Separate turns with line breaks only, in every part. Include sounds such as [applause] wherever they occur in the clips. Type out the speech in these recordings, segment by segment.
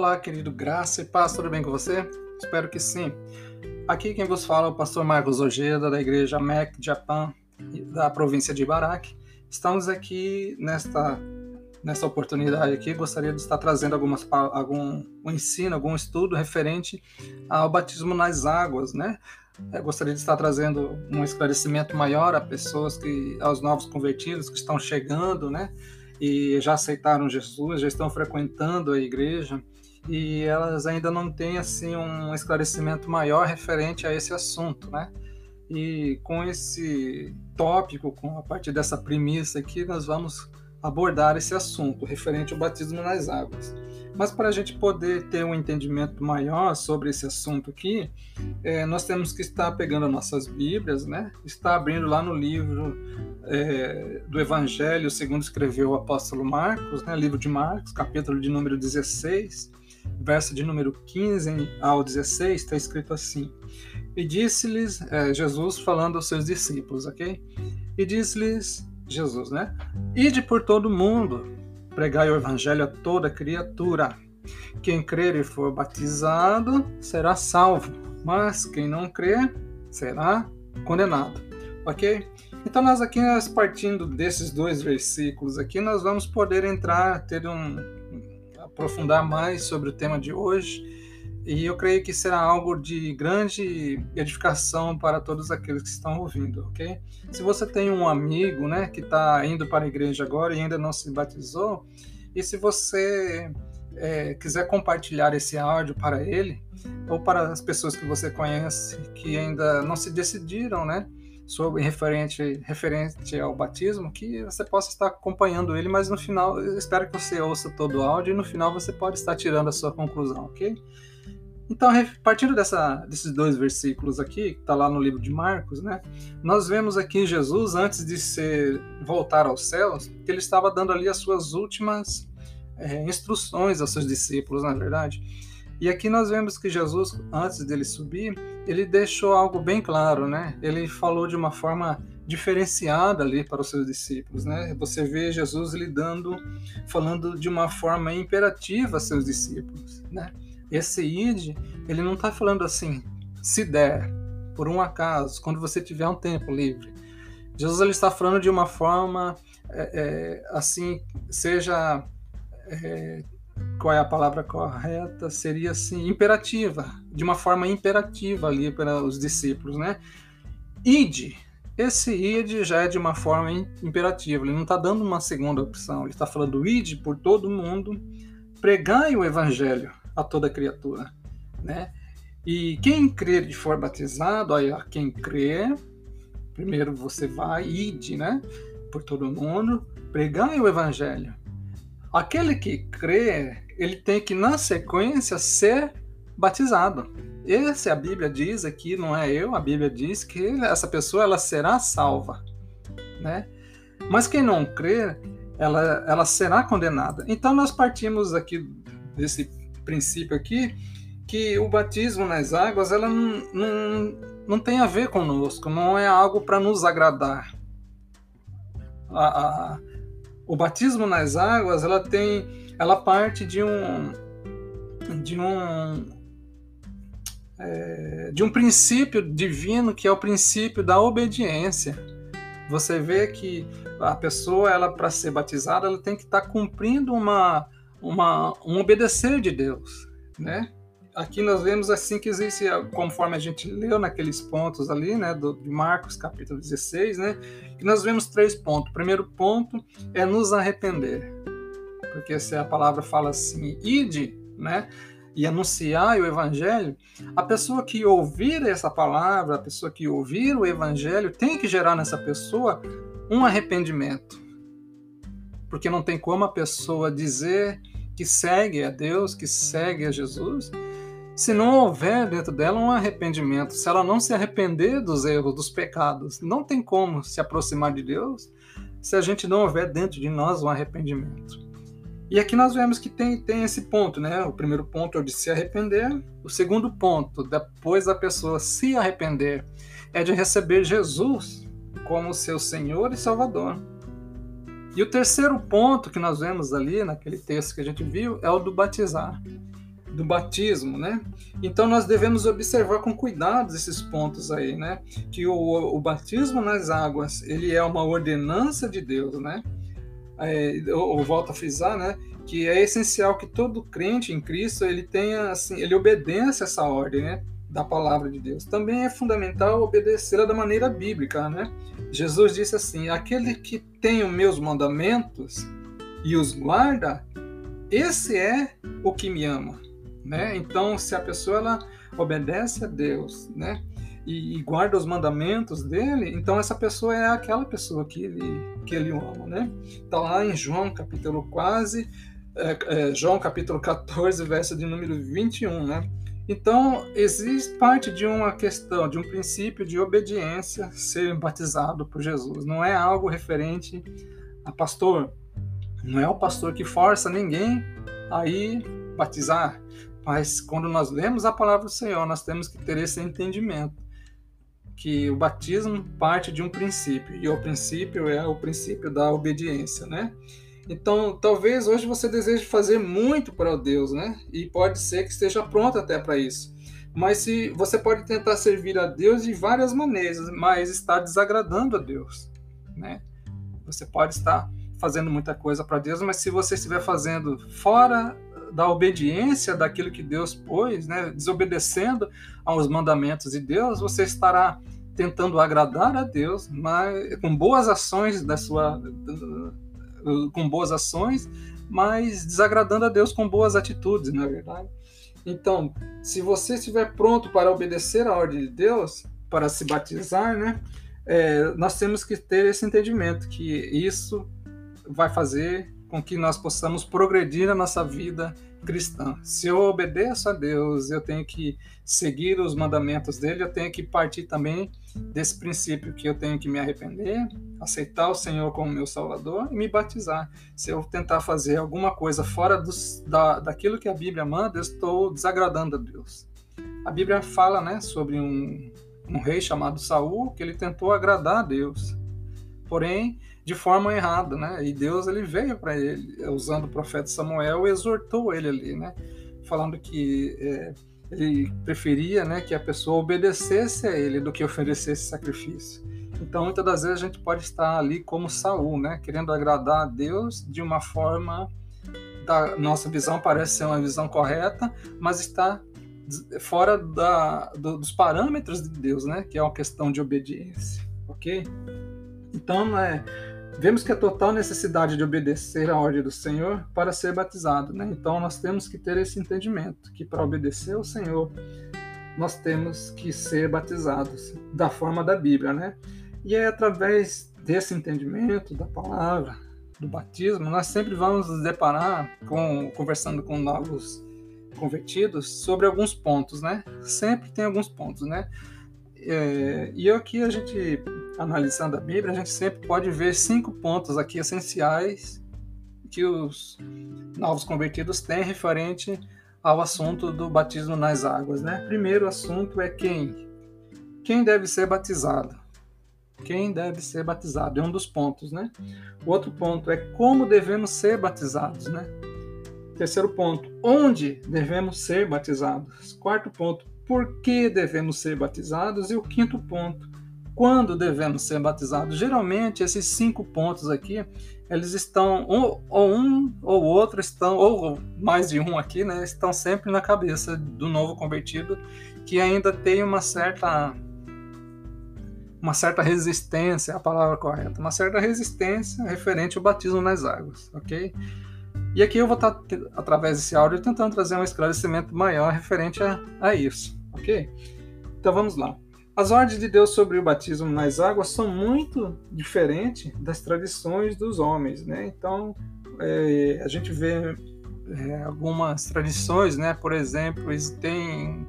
Olá, querido Graça e Paz, tudo bem com você? Espero que sim. Aqui quem vos fala é o pastor Marcos Ojeda, da igreja MEC Japan, da província de Ibaraki. Estamos aqui nesta, nesta oportunidade aqui, gostaria de estar trazendo algumas, algum um ensino, algum estudo referente ao batismo nas águas, né? Eu gostaria de estar trazendo um esclarecimento maior a pessoas que, aos novos convertidos que estão chegando, né? E já aceitaram Jesus, já estão frequentando a igreja e elas ainda não têm assim um esclarecimento maior referente a esse assunto, né? E com esse tópico, com a partir dessa premissa aqui, nós vamos abordar esse assunto referente ao batismo nas águas. Mas para a gente poder ter um entendimento maior sobre esse assunto aqui, é, nós temos que estar pegando nossas Bíblias, né? Está abrindo lá no livro é, do Evangelho, segundo escreveu o apóstolo Marcos, né? Livro de Marcos, capítulo de número 16, verso de número 15 ao 16, está escrito assim: E disse-lhes, é, Jesus falando aos seus discípulos, ok? E disse-lhes Jesus, né? Ide por todo o mundo, pregai o evangelho a toda criatura. Quem crer e for batizado será salvo, mas quem não crer será condenado. Ok? Então nós aqui, nós partindo desses dois versículos aqui, nós vamos poder entrar, ter um aprofundar mais sobre o tema de hoje e eu creio que será algo de grande edificação para todos aqueles que estão ouvindo, ok? Se você tem um amigo, né, que está indo para a igreja agora e ainda não se batizou, e se você é, quiser compartilhar esse áudio para ele, ou para as pessoas que você conhece que ainda não se decidiram, né, sobre referente, referente ao batismo, que você possa estar acompanhando ele, mas no final, espero que você ouça todo o áudio e no final você pode estar tirando a sua conclusão, ok? Então, partindo dessa, desses dois versículos aqui, que está lá no livro de Marcos, né, nós vemos aqui Jesus, antes de ser, voltar aos céus, que ele estava dando ali as suas últimas é, instruções aos seus discípulos, na é verdade. E aqui nós vemos que Jesus, antes dele subir, ele deixou algo bem claro, né? Ele falou de uma forma diferenciada ali para os seus discípulos, né? Você vê Jesus lidando, falando de uma forma imperativa a seus discípulos, né? Esse id, ele não está falando assim, se der, por um acaso, quando você tiver um tempo livre. Jesus ele está falando de uma forma é, é, assim, seja é, qual é a palavra correta? Seria assim, imperativa, de uma forma imperativa ali para os discípulos, né? Ide. Esse id já é de uma forma imperativa, ele não está dando uma segunda opção, ele está falando ide por todo mundo, pregai o evangelho a toda criatura, né? E quem crer e for batizado, aí quem crer, primeiro você vai, ide, né? Por todo mundo, pregai o evangelho. Aquele que crê, ele tem que, na sequência, ser batizado. Esse a Bíblia diz aqui, não é eu, a Bíblia diz que essa pessoa ela será salva, né? Mas quem não crer, ela, ela será condenada. Então nós partimos aqui desse princípio aqui que o batismo nas águas ela não, não, não tem a ver conosco, não é algo para nos agradar. A, a, o batismo nas águas ela tem, ela parte de um de um é, de um princípio divino que é o princípio da obediência. Você vê que a pessoa ela para ser batizada ela tem que estar tá cumprindo uma uma, um obedecer de Deus, né? Aqui nós vemos assim que existe, conforme a gente leu naqueles pontos ali, né, do, de Marcos capítulo 16, né, que nós vemos três pontos. O primeiro ponto é nos arrepender, porque se a palavra fala assim, ide, né, e anunciar o evangelho, a pessoa que ouvir essa palavra, a pessoa que ouvir o evangelho, tem que gerar nessa pessoa um arrependimento. Porque não tem como a pessoa dizer que segue a Deus, que segue a Jesus, se não houver dentro dela um arrependimento, se ela não se arrepender dos erros, dos pecados, não tem como se aproximar de Deus se a gente não houver dentro de nós um arrependimento. E aqui nós vemos que tem, tem esse ponto, né? O primeiro ponto é o de se arrepender. O segundo ponto, depois da pessoa se arrepender, é de receber Jesus como seu Senhor e Salvador. E o terceiro ponto que nós vemos ali naquele texto que a gente viu é o do batizar. do batismo, né? Então nós devemos observar com cuidado esses pontos aí, né? Que o, o batismo nas águas ele é uma ordenança de Deus, né? É, eu volto a frisar, né? Que é essencial que todo crente em Cristo ele tenha assim, ele obedeça essa ordem, né? Da palavra de Deus. Também é fundamental obedecê-la da maneira bíblica, né? Jesus disse assim: aquele que tem os meus mandamentos e os guarda, esse é o que me ama né? Então, se a pessoa ela obedece a Deus, né? E, e, guarda os mandamentos dele, então essa pessoa é aquela pessoa que ele, que ele ama, né? Está lá em João capítulo quase, é, é, João capítulo 14, verso de número 21, né? Então, existe parte de uma questão, de um princípio de obediência ser batizado por Jesus. Não é algo referente a pastor. Não é o pastor que força ninguém a ir batizar. Mas quando nós lemos a palavra do Senhor, nós temos que ter esse entendimento que o batismo parte de um princípio e o princípio é o princípio da obediência, né? Então, talvez hoje você deseje fazer muito para Deus, né? E pode ser que esteja pronto até para isso. Mas se você pode tentar servir a Deus de várias maneiras, mas está desagradando a Deus, né? Você pode estar fazendo muita coisa para Deus, mas se você estiver fazendo fora da obediência daquilo que Deus pôs, né, desobedecendo aos mandamentos de Deus, você estará tentando agradar a Deus, mas com boas ações da sua com boas ações, mas desagradando a Deus com boas atitudes, não é verdade? Então, se você estiver pronto para obedecer a ordem de Deus, para se batizar, né, é, nós temos que ter esse entendimento que isso vai fazer com que nós possamos progredir na nossa vida cristã. Se eu obedeço a Deus, eu tenho que seguir os mandamentos dele, eu tenho que partir também desse princípio que eu tenho que me arrepender, aceitar o Senhor como meu Salvador e me batizar. Se eu tentar fazer alguma coisa fora dos, da, daquilo que a Bíblia manda, eu estou desagradando a Deus. A Bíblia fala né, sobre um, um rei chamado Saul que ele tentou agradar a Deus. Porém, de forma errada, né? E Deus ele veio para ele, usando o profeta Samuel, e exortou ele ali, né? Falando que é, ele preferia, né, que a pessoa obedecesse a ele do que oferecesse sacrifício. Então, muitas das vezes a gente pode estar ali como Saul, né, querendo agradar a Deus de uma forma da nossa visão parece ser uma visão correta, mas está fora da, do, dos parâmetros de Deus, né, que é uma questão de obediência, ok? Então, é, vemos que a total necessidade de obedecer à ordem do Senhor para ser batizado. Né? Então, nós temos que ter esse entendimento, que para obedecer ao Senhor, nós temos que ser batizados da forma da Bíblia. Né? E é através desse entendimento da palavra, do batismo, nós sempre vamos nos deparar com, conversando com novos convertidos sobre alguns pontos, né? Sempre tem alguns pontos, né? É, e aqui a gente, analisando a Bíblia, a gente sempre pode ver cinco pontos aqui essenciais que os novos convertidos têm referente ao assunto do batismo nas águas. Né? Primeiro assunto é quem? Quem deve ser batizado? Quem deve ser batizado? É um dos pontos, né? O outro ponto é como devemos ser batizados, né? Terceiro ponto, onde devemos ser batizados? Quarto ponto, por que devemos ser batizados e o quinto ponto, quando devemos ser batizados. Geralmente esses cinco pontos aqui, eles estão ou, ou um ou outro estão ou mais de um aqui, né, estão sempre na cabeça do novo convertido que ainda tem uma certa uma certa resistência, a palavra correta, uma certa resistência referente ao batismo nas águas, ok? E aqui eu vou estar, através desse áudio, tentando trazer um esclarecimento maior referente a, a isso. Ok? Então vamos lá. As ordens de Deus sobre o batismo nas águas são muito diferentes das tradições dos homens, né? Então é, a gente vê é, algumas tradições, né? Por exemplo, tem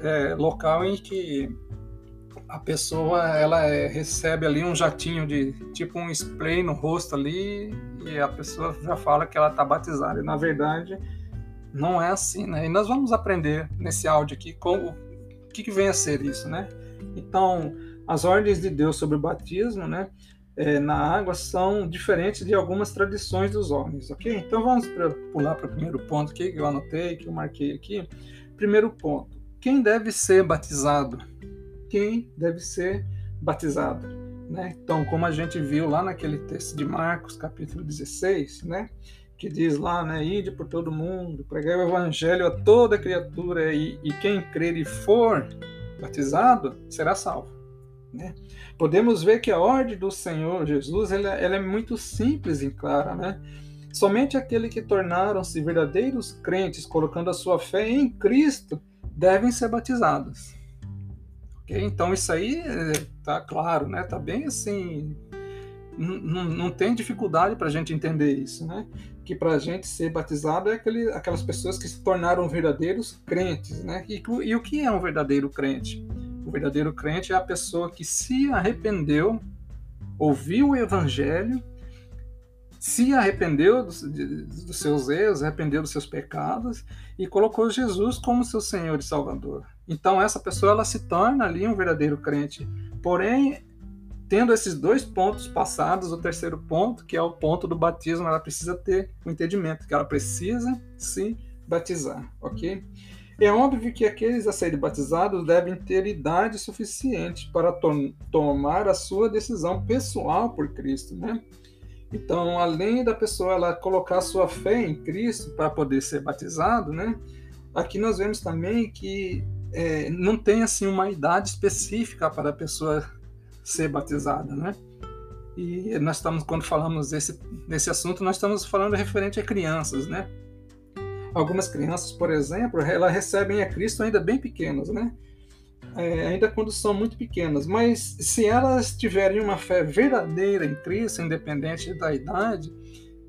é, local em que a pessoa ela é, recebe ali um jatinho de tipo um spray no rosto ali e a pessoa já fala que ela está batizada. Na verdade, não é assim, né? E nós vamos aprender nesse áudio aqui como, o que, que vem a ser isso, né? Então, as ordens de Deus sobre o batismo, né? é, na água são diferentes de algumas tradições dos homens, ok? Então vamos pra, pular para o primeiro ponto aqui que eu anotei, que eu marquei aqui. Primeiro ponto: quem deve ser batizado? Quem deve ser batizado? Né? Então, como a gente viu lá naquele texto de Marcos, capítulo 16, né? Que diz lá, né, ide por todo mundo, pregai o evangelho a toda criatura e, e quem crer e for batizado será salvo. Né? Podemos ver que a ordem do Senhor Jesus ela, ela é muito simples e clara. Né? Somente aqueles que tornaram-se verdadeiros crentes, colocando a sua fé em Cristo, devem ser batizados. Okay? Então isso aí está claro, né? Tá bem assim não, tem dificuldade para a gente entender isso, né? Que para a gente ser batizado é aquele, aquelas pessoas que se tornaram verdadeiros crentes, né? E, e o que é um verdadeiro crente? O verdadeiro crente é a pessoa que se arrependeu, ouviu o evangelho, se arrependeu dos, dos seus erros, arrependeu dos seus pecados e colocou Jesus como seu Senhor e Salvador. Então essa pessoa ela se torna ali um verdadeiro crente. Porém, tendo esses dois pontos passados, o terceiro ponto, que é o ponto do batismo, ela precisa ter o um entendimento que ela precisa se batizar, ok? É óbvio que aqueles a serem batizados devem ter idade suficiente para to tomar a sua decisão pessoal por Cristo, né? Então, além da pessoa ela colocar sua fé em Cristo para poder ser batizado, né? Aqui nós vemos também que é, não tem assim uma idade específica para a pessoa ser batizada, né? E nós estamos, quando falamos desse, desse assunto, nós estamos falando referente a crianças, né? Algumas crianças, por exemplo, elas recebem a Cristo ainda bem pequenas, né? É, ainda quando são muito pequenas. Mas se elas tiverem uma fé verdadeira em Cristo, independente da idade,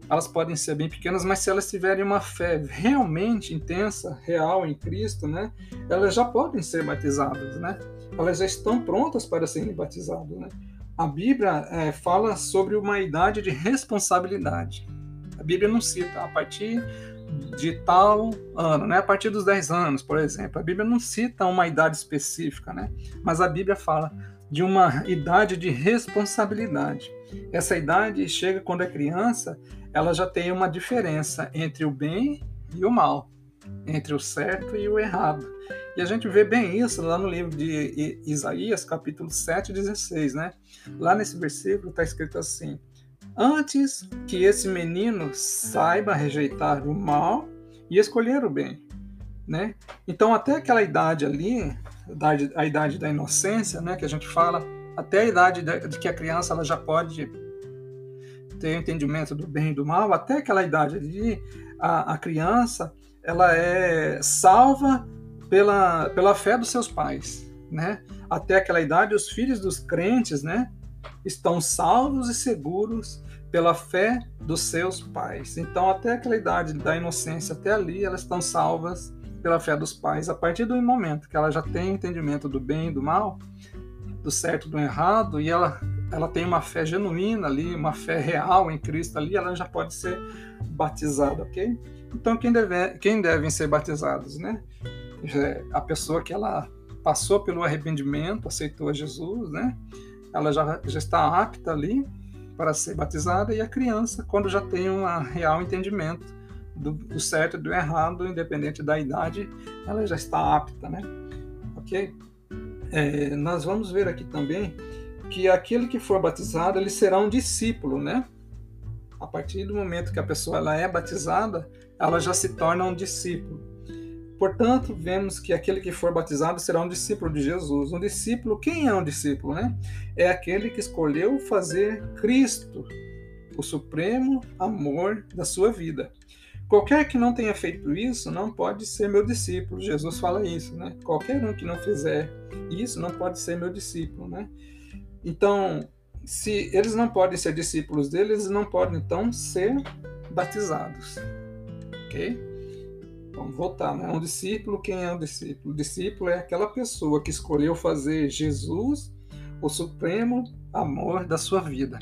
elas podem ser bem pequenas, mas se elas tiverem uma fé realmente intensa, real em Cristo, né? Elas já podem ser batizadas, né? Elas já estão prontas para serem batizadas. Né? A Bíblia é, fala sobre uma idade de responsabilidade. A Bíblia não cita a partir de tal ano, né? a partir dos 10 anos, por exemplo. A Bíblia não cita uma idade específica, né? mas a Bíblia fala de uma idade de responsabilidade. Essa idade chega quando é criança, ela já tem uma diferença entre o bem e o mal, entre o certo e o errado. E a gente vê bem isso lá no livro de Isaías, capítulo 7, 16, né? Lá nesse versículo está escrito assim: Antes que esse menino saiba rejeitar o mal e escolher o bem, né? Então, até aquela idade ali, a idade da inocência, né, que a gente fala, até a idade de que a criança ela já pode ter entendimento do bem e do mal, até aquela idade ali, a, a criança ela é salva pela, pela fé dos seus pais, né? Até aquela idade, os filhos dos crentes, né, estão salvos e seguros pela fé dos seus pais. Então, até aquela idade da inocência, até ali, elas estão salvas pela fé dos pais. A partir do momento que ela já tem entendimento do bem e do mal, do certo e do errado, e ela, ela tem uma fé genuína ali, uma fé real em Cristo ali, ela já pode ser batizada, ok? Então, quem, deve, quem devem ser batizados, né? a pessoa que ela passou pelo arrependimento, aceitou a Jesus, né? Ela já, já está apta ali para ser batizada e a criança, quando já tem um real entendimento do, do certo e do errado, independente da idade, ela já está apta, né? Ok? É, nós vamos ver aqui também que aquele que for batizado, ele será um discípulo, né? A partir do momento que a pessoa ela é batizada, ela já se torna um discípulo. Portanto, vemos que aquele que for batizado será um discípulo de Jesus. Um discípulo, quem é um discípulo, né? É aquele que escolheu fazer Cristo o supremo amor da sua vida. Qualquer que não tenha feito isso não pode ser meu discípulo. Jesus fala isso, né? Qualquer um que não fizer isso não pode ser meu discípulo, né? Então, se eles não podem ser discípulos deles, eles não podem então ser batizados. OK? Vamos voltar, né? Um discípulo, quem é um discípulo? O discípulo é aquela pessoa que escolheu fazer Jesus o supremo amor da sua vida.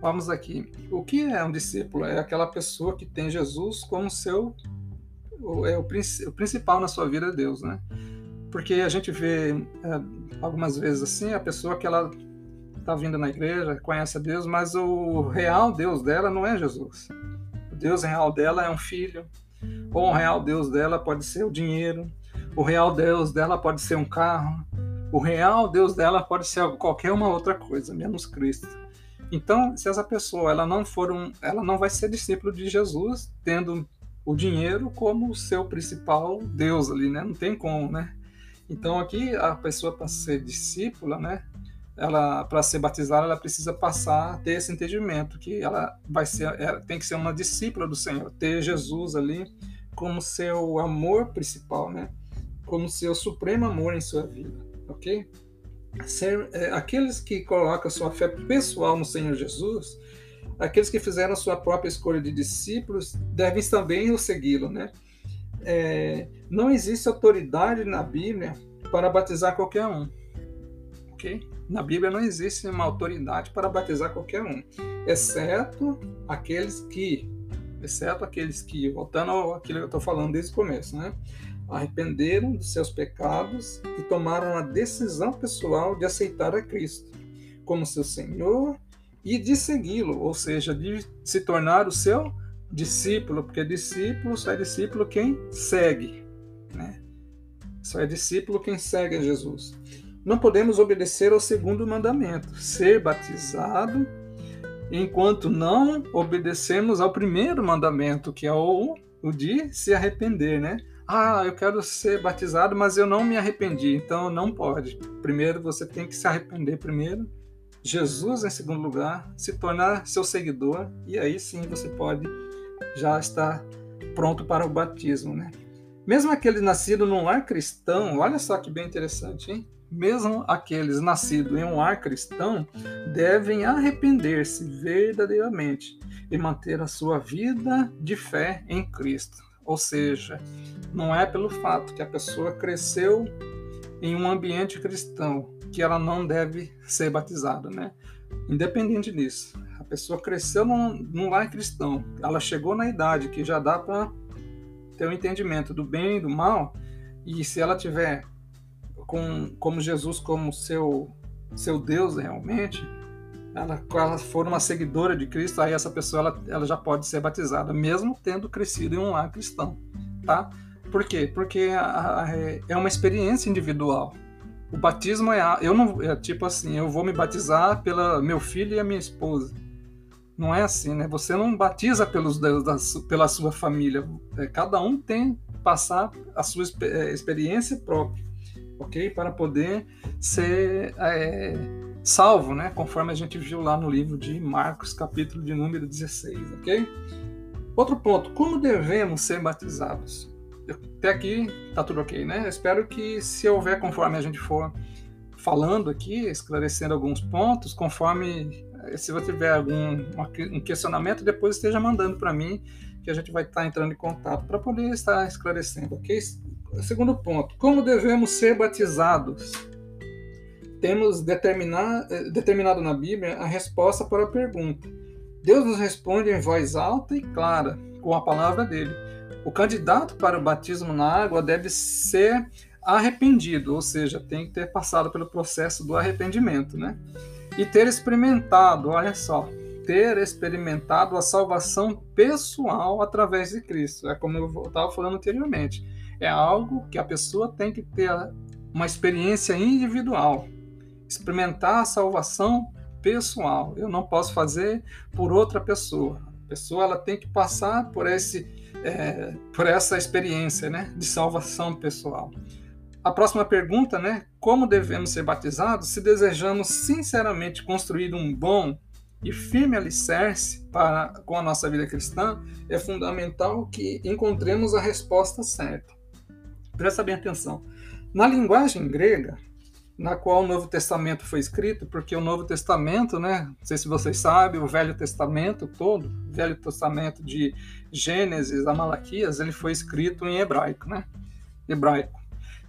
Vamos aqui. O que é um discípulo? É aquela pessoa que tem Jesus como seu é o, o principal na sua vida, Deus, né? Porque a gente vê é, algumas vezes assim a pessoa que ela está vindo na igreja, conhece a Deus, mas o real Deus dela não é Jesus. O Deus real dela é um filho, ou o real Deus dela pode ser o dinheiro, o real Deus dela pode ser um carro, o real Deus dela pode ser qualquer uma outra coisa, menos Cristo. Então, se essa pessoa ela não for um, ela não vai ser discípulo de Jesus, tendo o dinheiro como o seu principal Deus ali, né? Não tem como, né? Então aqui a pessoa para ser discípula, né? Ela para ser batizada, ela precisa passar ter esse entendimento que ela vai ser, ela tem que ser uma discípula do Senhor, ter Jesus ali como seu amor principal, né? Como seu supremo amor em sua vida, ok? Ser, é, aqueles que colocam sua fé pessoal no Senhor Jesus, aqueles que fizeram sua própria escolha de discípulos, devem também o segui-lo, né? É, não existe autoridade na Bíblia para batizar qualquer um, ok? Na Bíblia não existe uma autoridade para batizar qualquer um, exceto aqueles que, exceto aqueles que, voltando àquilo que eu estou falando desde o começo, né? arrependeram dos seus pecados e tomaram a decisão pessoal de aceitar a Cristo como seu Senhor e de segui-lo, ou seja, de se tornar o seu discípulo, porque discípulo só é discípulo quem segue, né? Só é discípulo quem segue a Jesus. Não podemos obedecer ao segundo mandamento, ser batizado, enquanto não obedecemos ao primeiro mandamento, que é o, o de se arrepender, né? Ah, eu quero ser batizado, mas eu não me arrependi, então não pode. Primeiro você tem que se arrepender primeiro, Jesus em segundo lugar, se tornar seu seguidor e aí sim você pode já estar pronto para o batismo, né? Mesmo aqueles nascidos num lar cristão, olha só que bem interessante, hein? Mesmo aqueles nascidos em um lar cristão devem arrepender-se verdadeiramente e manter a sua vida de fé em Cristo. Ou seja, não é pelo fato que a pessoa cresceu em um ambiente cristão que ela não deve ser batizada, né? Independente disso, a pessoa cresceu num, num lar cristão, ela chegou na idade que já dá para ter o um entendimento do bem e do mal, e se ela tiver com como Jesus como seu seu Deus realmente, ela, ela for uma seguidora de Cristo, aí essa pessoa ela, ela já pode ser batizada, mesmo tendo crescido em um lar cristão, tá? Por quê? Porque a, a, é uma experiência individual. O batismo é, eu não, é tipo assim, eu vou me batizar pela meu filho e a minha esposa. Não é assim, né? Você não batiza pelos da, pela sua família. É, cada um tem passar a sua é, experiência própria, ok? Para poder ser é, salvo, né? Conforme a gente viu lá no livro de Marcos, capítulo de número 16, ok? Outro ponto, como devemos ser batizados? Até aqui tá tudo ok, né? Espero que se houver, conforme a gente for falando aqui, esclarecendo alguns pontos, conforme eh, se você tiver algum um questionamento, depois esteja mandando para mim, que a gente vai estar tá entrando em contato para poder estar esclarecendo, ok? Segundo ponto, como devemos ser batizados? temos eh, determinado na Bíblia a resposta para a pergunta. Deus nos responde em voz alta e clara, com a palavra dele. O candidato para o batismo na água deve ser arrependido, ou seja, tem que ter passado pelo processo do arrependimento, né? E ter experimentado, olha só, ter experimentado a salvação pessoal através de Cristo. É como eu estava falando anteriormente. É algo que a pessoa tem que ter uma experiência individual experimentar a salvação pessoal. Eu não posso fazer por outra pessoa. A pessoa ela tem que passar por esse é, por essa experiência, né, de salvação pessoal. A próxima pergunta, né, como devemos ser batizados se desejamos sinceramente construir um bom e firme alicerce para com a nossa vida cristã, é fundamental que encontremos a resposta certa. Presta bem atenção. Na linguagem grega, na qual o Novo Testamento foi escrito, porque o Novo Testamento, né, não sei se vocês sabem, o Velho Testamento todo, o Velho Testamento de Gênesis a Malaquias, ele foi escrito em hebraico, né, hebraico.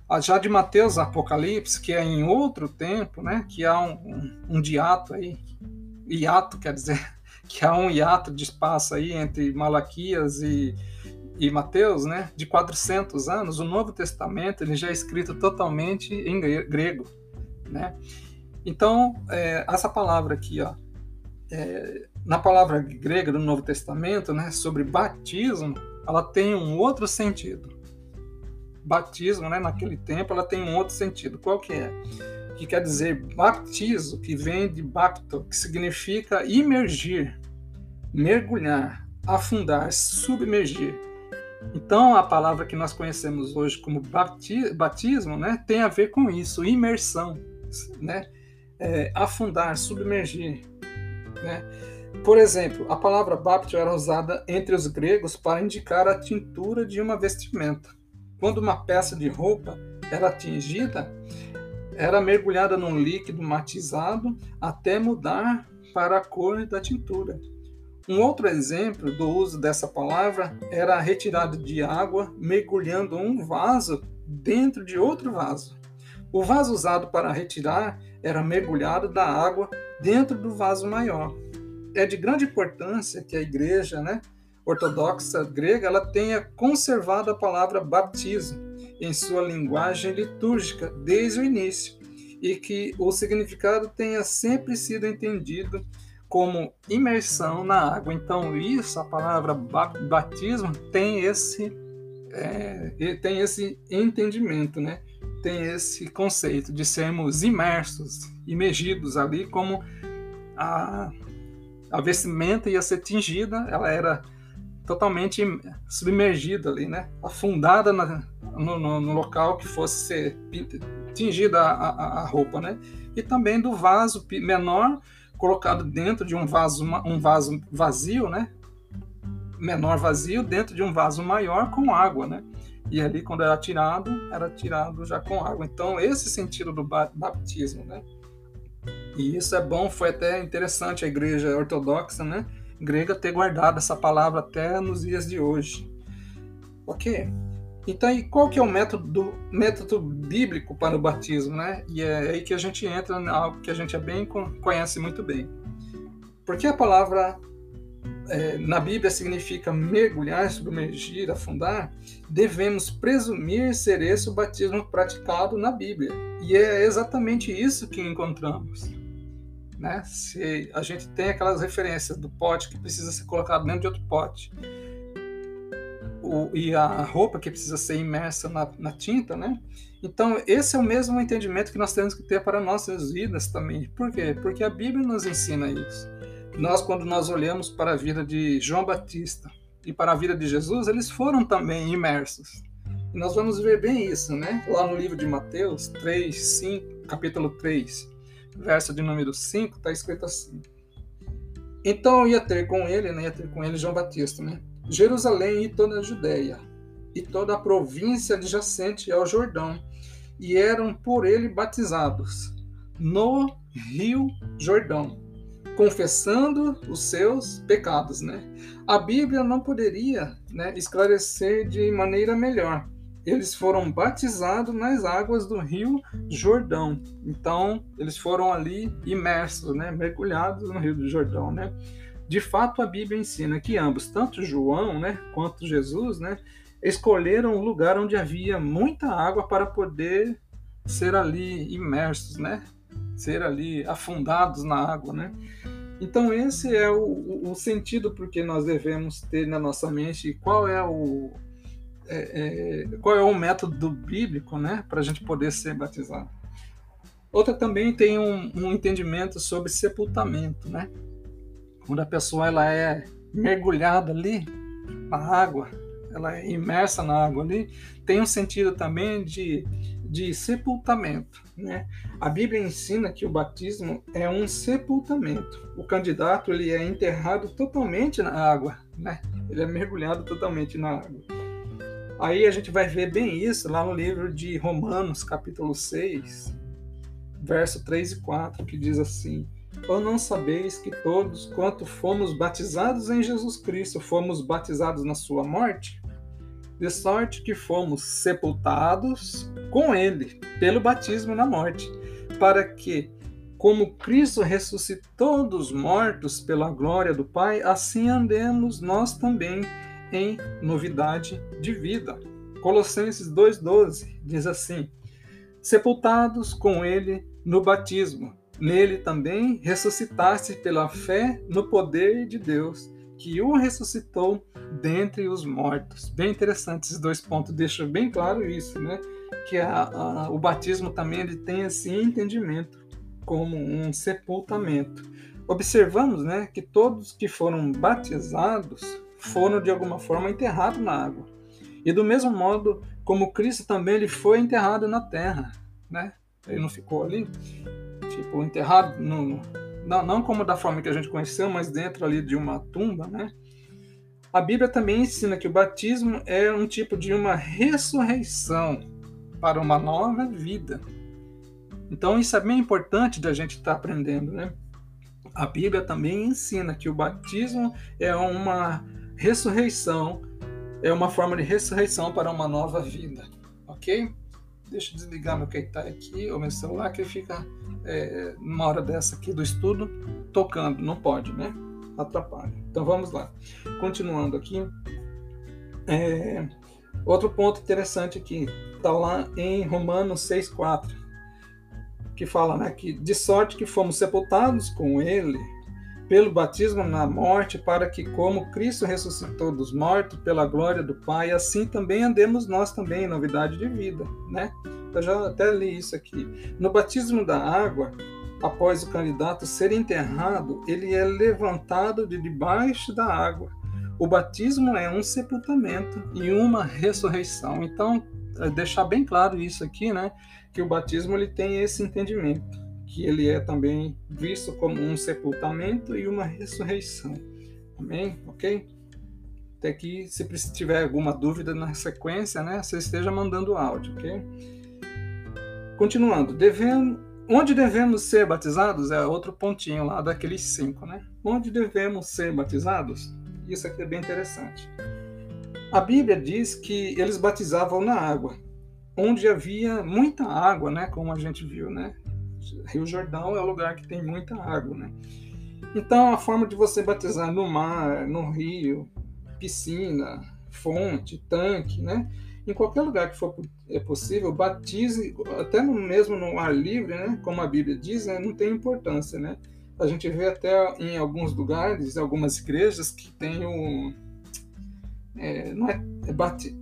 Ah, já de Mateus Apocalipse, que é em outro tempo, né, que há um, um, um diato aí, hiato quer dizer, [laughs] que há um hiato de espaço aí entre Malaquias e e Mateus, né, de 400 anos, o Novo Testamento ele já é escrito totalmente em grego né? Então, é, essa palavra aqui, ó, é, na palavra grega do Novo Testamento, né, sobre batismo, ela tem um outro sentido. Batismo, né, naquele tempo, ela tem um outro sentido. Qual que é? Que quer dizer baptizo, que vem de bapto, que significa imergir, mergulhar, afundar, submergir. Então, a palavra que nós conhecemos hoje como batismo, né, tem a ver com isso, imersão, né, é, afundar, submergir, né. Por exemplo, a palavra baptio era usada entre os gregos para indicar a tintura de uma vestimenta. Quando uma peça de roupa era tingida, era mergulhada num líquido matizado até mudar para a cor da tintura. Um outro exemplo do uso dessa palavra era a retirada de água mergulhando um vaso dentro de outro vaso. O vaso usado para retirar era mergulhado da água dentro do vaso maior. É de grande importância que a igreja né, ortodoxa grega ela tenha conservado a palavra batismo em sua linguagem litúrgica desde o início e que o significado tenha sempre sido entendido como imersão na água. Então, isso, a palavra batismo, tem esse, é, tem esse entendimento, né? tem esse conceito de sermos imersos, imergidos ali, como a, a vestimenta ia ser tingida, ela era totalmente submergida ali, né? afundada na, no, no, no, local que fosse ser tingida a, a, a roupa. Né? E também do vaso menor colocado dentro de um vaso, um vaso vazio, né? Menor vazio, dentro de um vaso maior com água, né? E ali, quando era tirado, era tirado já com água. Então, esse sentido do batismo, né? E isso é bom, foi até interessante a igreja ortodoxa, né? Grega ter guardado essa palavra até nos dias de hoje. Ok? Então, e qual que é o método, método bíblico para o batismo, né? E é aí que a gente entra em algo que a gente é bem conhece muito bem. Porque a palavra é, na Bíblia significa mergulhar, submergir, afundar, devemos presumir ser esse o batismo praticado na Bíblia. E é exatamente isso que encontramos. Né? Se a gente tem aquelas referências do pote que precisa ser colocado dentro de outro pote, o, e a roupa que precisa ser imersa na, na, tinta, né? Então, esse é o mesmo entendimento que nós temos que ter para nossas vidas também. Por quê? Porque a Bíblia nos ensina isso. Nós, quando nós olhamos para a vida de João Batista e para a vida de Jesus, eles foram também imersos. E nós vamos ver bem isso, né? Lá no livro de Mateus 3, 5, capítulo 3, verso de número 5, está escrito assim. Então ia ter com ele, né? Ia ter com ele João Batista, né? Jerusalém e toda a Judéia, e toda a província adjacente ao Jordão, e eram por ele batizados no rio Jordão, confessando os seus pecados, né? A Bíblia não poderia né, esclarecer de maneira melhor. Eles foram batizados nas águas do rio Jordão. Então, eles foram ali imersos, né, mergulhados no rio do Jordão, né? De fato, a Bíblia ensina que ambos, tanto João né, quanto Jesus, né, escolheram um lugar onde havia muita água para poder ser ali imersos, né? Ser ali afundados na água, né? Então esse é o, o sentido porque nós devemos ter na nossa mente qual é o é, é, qual é o método bíblico, né, para a gente poder ser batizado. Outra também tem um, um entendimento sobre sepultamento, né? Quando a pessoa ela é mergulhada ali na água, ela é imersa na água ali, tem um sentido também de, de sepultamento. Né? A Bíblia ensina que o batismo é um sepultamento. O candidato ele é enterrado totalmente na água, né? ele é mergulhado totalmente na água. Aí a gente vai ver bem isso lá no livro de Romanos, capítulo 6, verso 3 e 4, que diz assim: ou não sabeis que todos, quanto fomos batizados em Jesus Cristo, fomos batizados na sua morte? De sorte que fomos sepultados com ele pelo batismo na morte, para que, como Cristo ressuscitou dos mortos pela glória do Pai, assim andemos nós também em novidade de vida. Colossenses 2,12 diz assim: Sepultados com ele no batismo nele também ressuscitaste pela fé no poder de Deus, que o ressuscitou dentre os mortos. Bem interessante esses dois pontos, deixa bem claro isso, né? Que a, a, o batismo também ele tem esse entendimento como um sepultamento. Observamos, né, que todos que foram batizados foram de alguma forma enterrados na água. E do mesmo modo como Cristo também ele foi enterrado na terra, né? Ele não ficou ali, tipo enterrado no, não, não como da forma que a gente conheceu, mas dentro ali de uma tumba, né? A Bíblia também ensina que o batismo é um tipo de uma ressurreição para uma nova vida. Então isso é bem importante da gente estar tá aprendendo, né? A Bíblia também ensina que o batismo é uma ressurreição, é uma forma de ressurreição para uma nova vida, ok? Deixa eu desligar meu Keitai aqui, ou meu celular, que fica é, numa hora dessa aqui do estudo tocando, não pode, né? Atrapalha. Então vamos lá. Continuando aqui. É, outro ponto interessante aqui, está lá em Romanos 6,4, que fala né, que de sorte que fomos sepultados com ele pelo batismo na morte, para que, como Cristo ressuscitou dos mortos pela glória do Pai, assim também andemos nós também em novidade de vida, né? Eu já até li isso aqui. No batismo da água, após o candidato ser enterrado, ele é levantado de debaixo da água. O batismo é um sepultamento e uma ressurreição. Então, é deixar bem claro isso aqui, né? Que o batismo ele tem esse entendimento que ele é também visto como um sepultamento e uma ressurreição. Amém? Ok? Até que, se tiver alguma dúvida na sequência, né, você esteja mandando áudio, ok? Continuando, devemos, onde devemos ser batizados é outro pontinho lá daqueles cinco, né? Onde devemos ser batizados? Isso aqui é bem interessante. A Bíblia diz que eles batizavam na água, onde havia muita água, né? Como a gente viu, né? Rio Jordão é o lugar que tem muita água, né? Então, a forma de você batizar no mar, no rio, piscina, fonte, tanque, né? Em qualquer lugar que for é possível, batize, até no, mesmo no ar livre, né? Como a Bíblia diz, né? não tem importância, né? A gente vê até em alguns lugares, algumas igrejas que tem o é, não é, é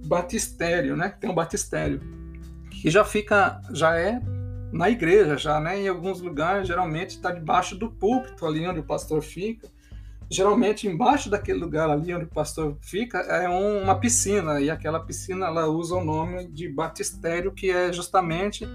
batistério, né? Tem um batistério que já fica, já é na igreja já, né? Em alguns lugares, geralmente está debaixo do púlpito, ali onde o pastor fica. Geralmente, embaixo daquele lugar ali onde o pastor fica, é um, uma piscina, e aquela piscina ela usa o nome de batistério, que é justamente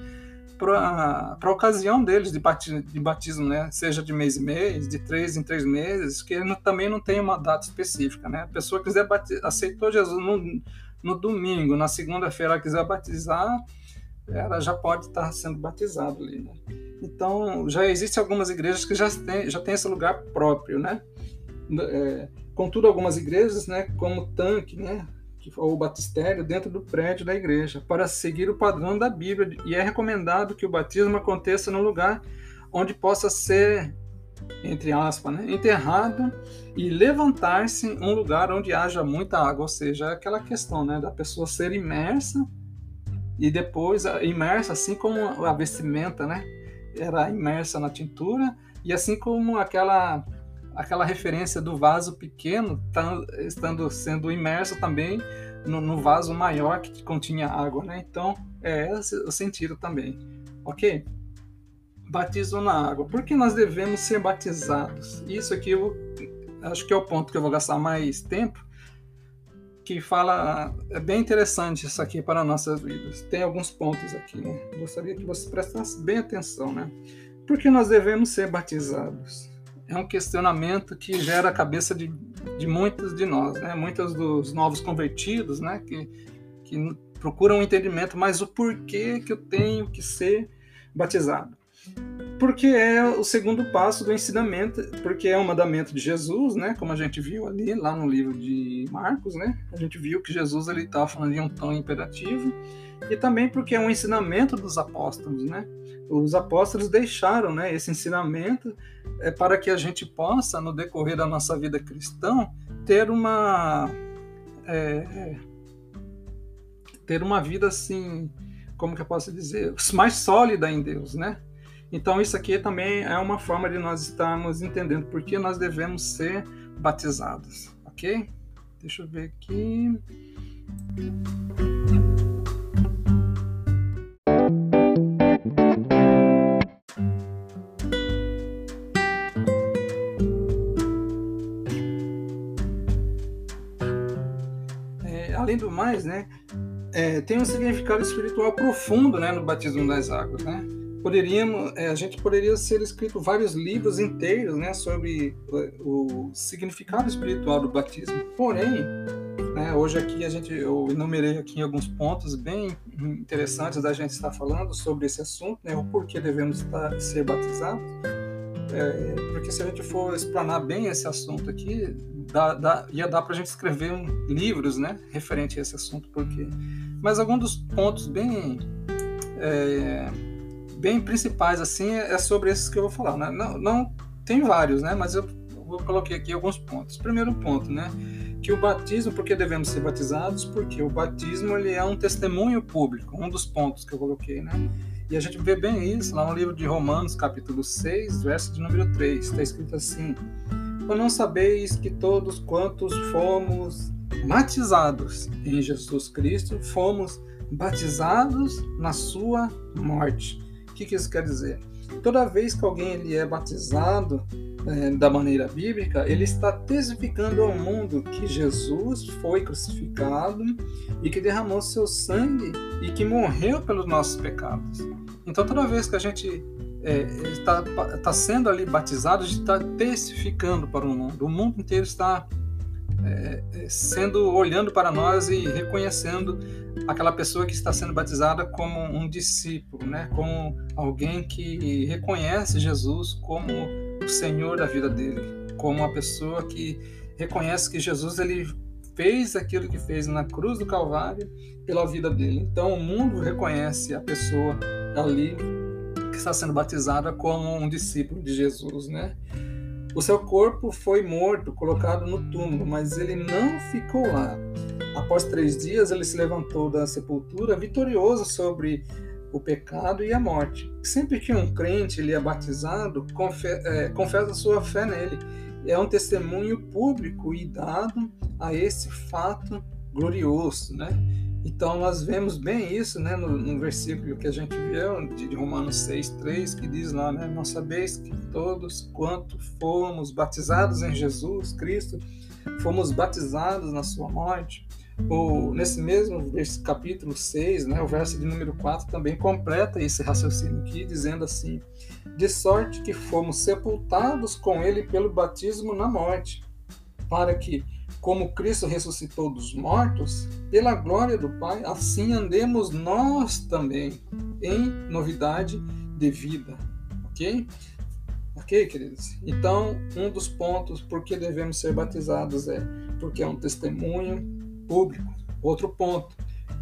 para a ocasião deles de batismo, de batismo, né? Seja de mês em mês, de três em três meses, que não, também não tem uma data específica, né? A pessoa quiser batizar, aceitou Jesus no, no domingo, na segunda-feira quiser batizar, ela já pode estar sendo batizada ali, né? Então, já existem algumas igrejas que já têm já tem esse lugar próprio, né? É, contudo, algumas igrejas, né, como o tanque, né, ou o batistério, dentro do prédio da igreja, para seguir o padrão da Bíblia, e é recomendado que o batismo aconteça no lugar onde possa ser, entre aspas, né, enterrado e levantar-se um lugar onde haja muita água, ou seja, é aquela questão né, da pessoa ser imersa e depois imersa, assim como a vestimenta, né? Era imersa na tintura e assim como aquela aquela referência do vaso pequeno tá, estando sendo imerso também no, no, vaso maior que continha água, né? Então é esse o sentido também, ok? Batismo na água. Por que nós devemos ser batizados? Isso aqui eu acho que é o ponto que eu vou gastar mais tempo que fala. É bem interessante isso aqui para nossas vidas. Tem alguns pontos aqui, né? Gostaria que você prestasse bem atenção, né? Por que nós devemos ser batizados? É um questionamento que gera a cabeça de, de muitos de nós, né? Muitos dos novos convertidos, né? Que, que procuram um entendimento, mas o porquê que eu tenho que ser batizado? porque é o segundo passo do ensinamento, porque é o mandamento de Jesus, né? Como a gente viu ali lá no livro de Marcos, né? A gente viu que Jesus ele estava falando de um tom imperativo e também porque é um ensinamento dos apóstolos, né? Os apóstolos deixaram, né, esse ensinamento é para que a gente possa no decorrer da nossa vida cristã ter uma é, ter uma vida assim, como que eu posso dizer, mais sólida em Deus, né? Então, isso aqui também é uma forma de nós estarmos entendendo por que nós devemos ser batizados, ok? Deixa eu ver aqui. Além do mais, né, é, tem um significado espiritual profundo né, no batismo das águas, né? poderíamos, é, a gente poderia ser escrito vários livros inteiros, né, sobre o, o significado espiritual do batismo. Porém, né, hoje aqui a gente eu enumerei aqui alguns pontos bem interessantes da gente estar falando sobre esse assunto, né, o porquê devemos estar, ser batizados. É, porque se a gente for explanar bem esse assunto aqui, dá, dá, ia dar para a gente escrever um, livros, né, referente a esse assunto, porque. Mas alguns dos pontos bem é, bem principais assim é sobre esses que eu vou falar. Né? Não, não tem vários, né? Mas eu, eu coloquei aqui alguns pontos. Primeiro ponto, né? Que o batismo, porque devemos ser batizados? Porque o batismo ele é um testemunho público, um dos pontos que eu coloquei, né? E a gente vê bem isso lá no livro de Romanos, capítulo 6, verso de número 3. Está escrito assim: Ou não sabeis que todos quantos fomos batizados em Jesus Cristo, fomos batizados na sua morte. O que, que isso quer dizer? Toda vez que alguém ele é batizado é, da maneira bíblica, ele está testificando ao mundo que Jesus foi crucificado e que derramou seu sangue e que morreu pelos nossos pecados. Então, toda vez que a gente é, está, está sendo ali batizado, está testificando para o mundo. O mundo inteiro está é, é sendo olhando para nós e reconhecendo aquela pessoa que está sendo batizada como um discípulo, né? Como alguém que reconhece Jesus como o Senhor da vida dele, como uma pessoa que reconhece que Jesus ele fez aquilo que fez na cruz do Calvário pela vida dele. Então o mundo reconhece a pessoa ali que está sendo batizada como um discípulo de Jesus, né? O seu corpo foi morto, colocado no túmulo, mas ele não ficou lá. Após três dias, ele se levantou da sepultura vitorioso sobre o pecado e a morte. Sempre que um crente ele é batizado, é, confessa sua fé nele. É um testemunho público e dado a esse fato glorioso, né? Então nós vemos bem isso, né, no, no versículo que a gente viu de Romanos 6:3, que diz lá, né, não sabeis que todos quanto fomos batizados em Jesus Cristo, fomos batizados na sua morte. O, nesse mesmo capítulo 6, né, o verso de número 4 também completa esse raciocínio aqui, dizendo assim: De sorte que fomos sepultados com ele pelo batismo na morte, para que, como Cristo ressuscitou dos mortos, pela glória do Pai, assim andemos nós também em novidade de vida. Ok? Ok, queridos? Então, um dos pontos por que devemos ser batizados é porque é um testemunho público. Outro ponto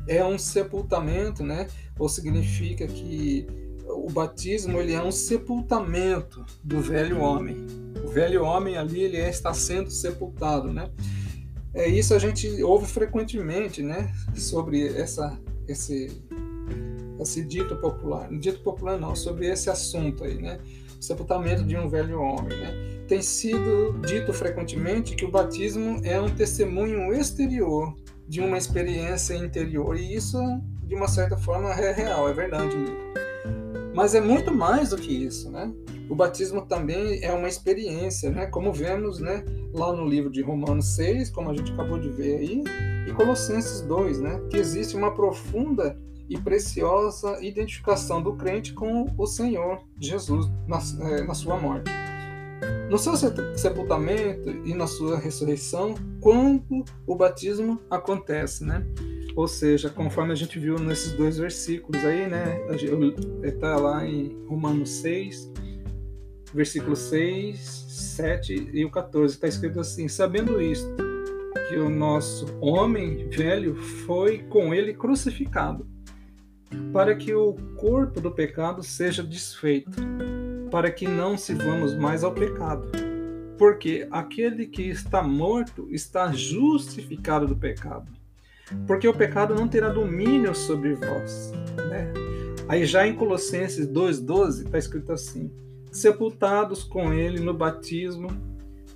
é um sepultamento, né? Ou significa que o batismo ele é um sepultamento do velho homem. O velho homem ali ele está sendo sepultado, né? É isso a gente ouve frequentemente, né? Sobre essa esse esse dito popular, dito popular não, sobre esse assunto aí, né? O sepultamento de um velho homem, né? tem sido dito frequentemente que o batismo é um testemunho exterior de uma experiência interior, e isso, de uma certa forma, é real, é verdade mesmo. Mas é muito mais do que isso, né? O batismo também é uma experiência, né? Como vemos, né, lá no livro de Romanos 6, como a gente acabou de ver aí, e Colossenses 2, né, que existe uma profunda e preciosa identificação do crente com o Senhor Jesus na, eh, na sua morte no seu sepultamento e na sua ressurreição, quando o batismo acontece, né? Ou seja, conforme a gente viu nesses dois versículos aí, né? Está lá em Romanos 6, versículo 6, 7 e o 14. Está escrito assim: Sabendo isto, que o nosso homem velho foi com ele crucificado, para que o corpo do pecado seja desfeito para que não sirvamos mais ao pecado. Porque aquele que está morto está justificado do pecado. Porque o pecado não terá domínio sobre vós. Né? Aí já em Colossenses 2,12 está escrito assim: sepultados com ele no batismo,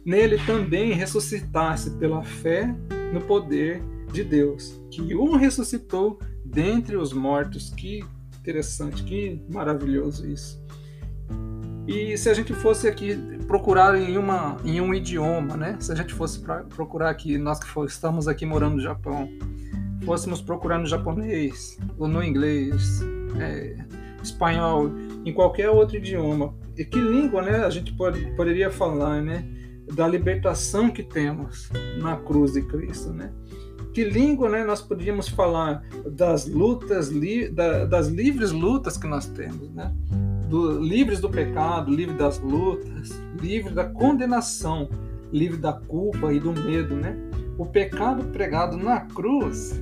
nele também ressuscitasse pela fé no poder de Deus, que o ressuscitou dentre os mortos. Que interessante, que maravilhoso isso. E se a gente fosse aqui procurar em, uma, em um idioma, né? Se a gente fosse pra, procurar aqui, nós que for, estamos aqui morando no Japão, fôssemos procurar no japonês ou no inglês, é, espanhol, em qualquer outro idioma, e que língua, né? A gente pode, poderia falar, né? Da libertação que temos na cruz de Cristo, né? Que língua, né? Nós poderíamos falar das lutas, li, da, das livres lutas que nós temos, né? do, livres do pecado, livres das lutas, livres da condenação, livre da culpa e do medo, né? O pecado pregado na cruz,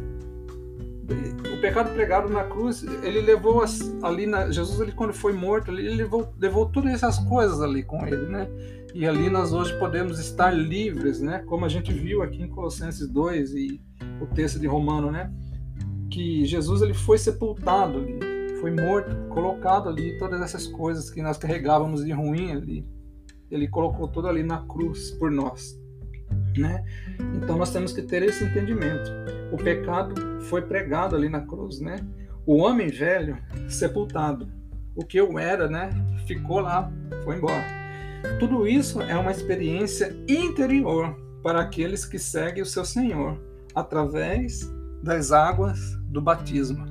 o pecado pregado na cruz, ele levou ali na Jesus, ele quando foi morto, ele levou, levou todas essas coisas ali com ele, né? E ali nós hoje podemos estar livres, né? Como a gente viu aqui em Colossenses 2 e o texto de Romano, né? Que Jesus ele foi sepultado ali foi morto, colocado ali todas essas coisas que nós carregávamos de ruim ali. Ele colocou tudo ali na cruz por nós, né? Então nós temos que ter esse entendimento. O pecado foi pregado ali na cruz, né? O homem velho sepultado, o que eu era, né? Ficou lá, foi embora. Tudo isso é uma experiência interior para aqueles que seguem o seu Senhor através das águas do batismo.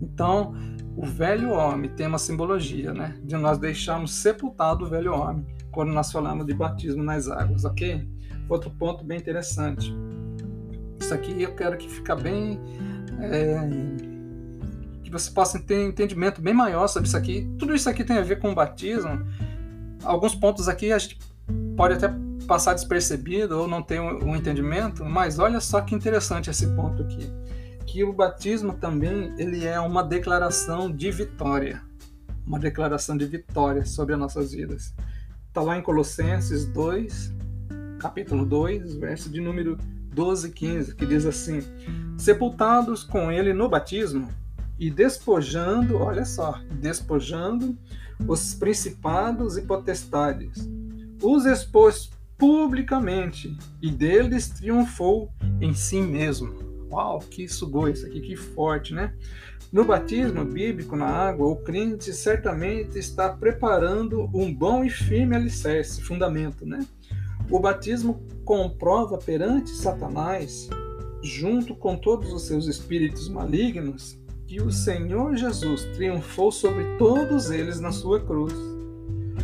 Então, o velho homem tem uma simbologia, né? De nós deixarmos sepultado o velho homem quando nós falamos de batismo nas águas, ok? Outro ponto bem interessante. Isso aqui eu quero que fique bem. É, que você possa ter um entendimento bem maior sobre isso aqui. Tudo isso aqui tem a ver com o batismo. Alguns pontos aqui a gente pode até passar despercebido ou não ter um entendimento, mas olha só que interessante esse ponto aqui que o batismo também ele é uma declaração de vitória, uma declaração de vitória sobre as nossas vidas. Está lá em Colossenses 2, capítulo 2, verso de número 12 e 15, que diz assim: Sepultados com ele no batismo e despojando, olha só, despojando os principados e potestades, os expôs publicamente e deles triunfou em si mesmo Uau, que sugou isso aqui, que forte, né? No batismo bíblico na água, o crente certamente está preparando um bom e firme alicerce, fundamento, né? O batismo comprova perante Satanás, junto com todos os seus espíritos malignos, que o Senhor Jesus triunfou sobre todos eles na sua cruz.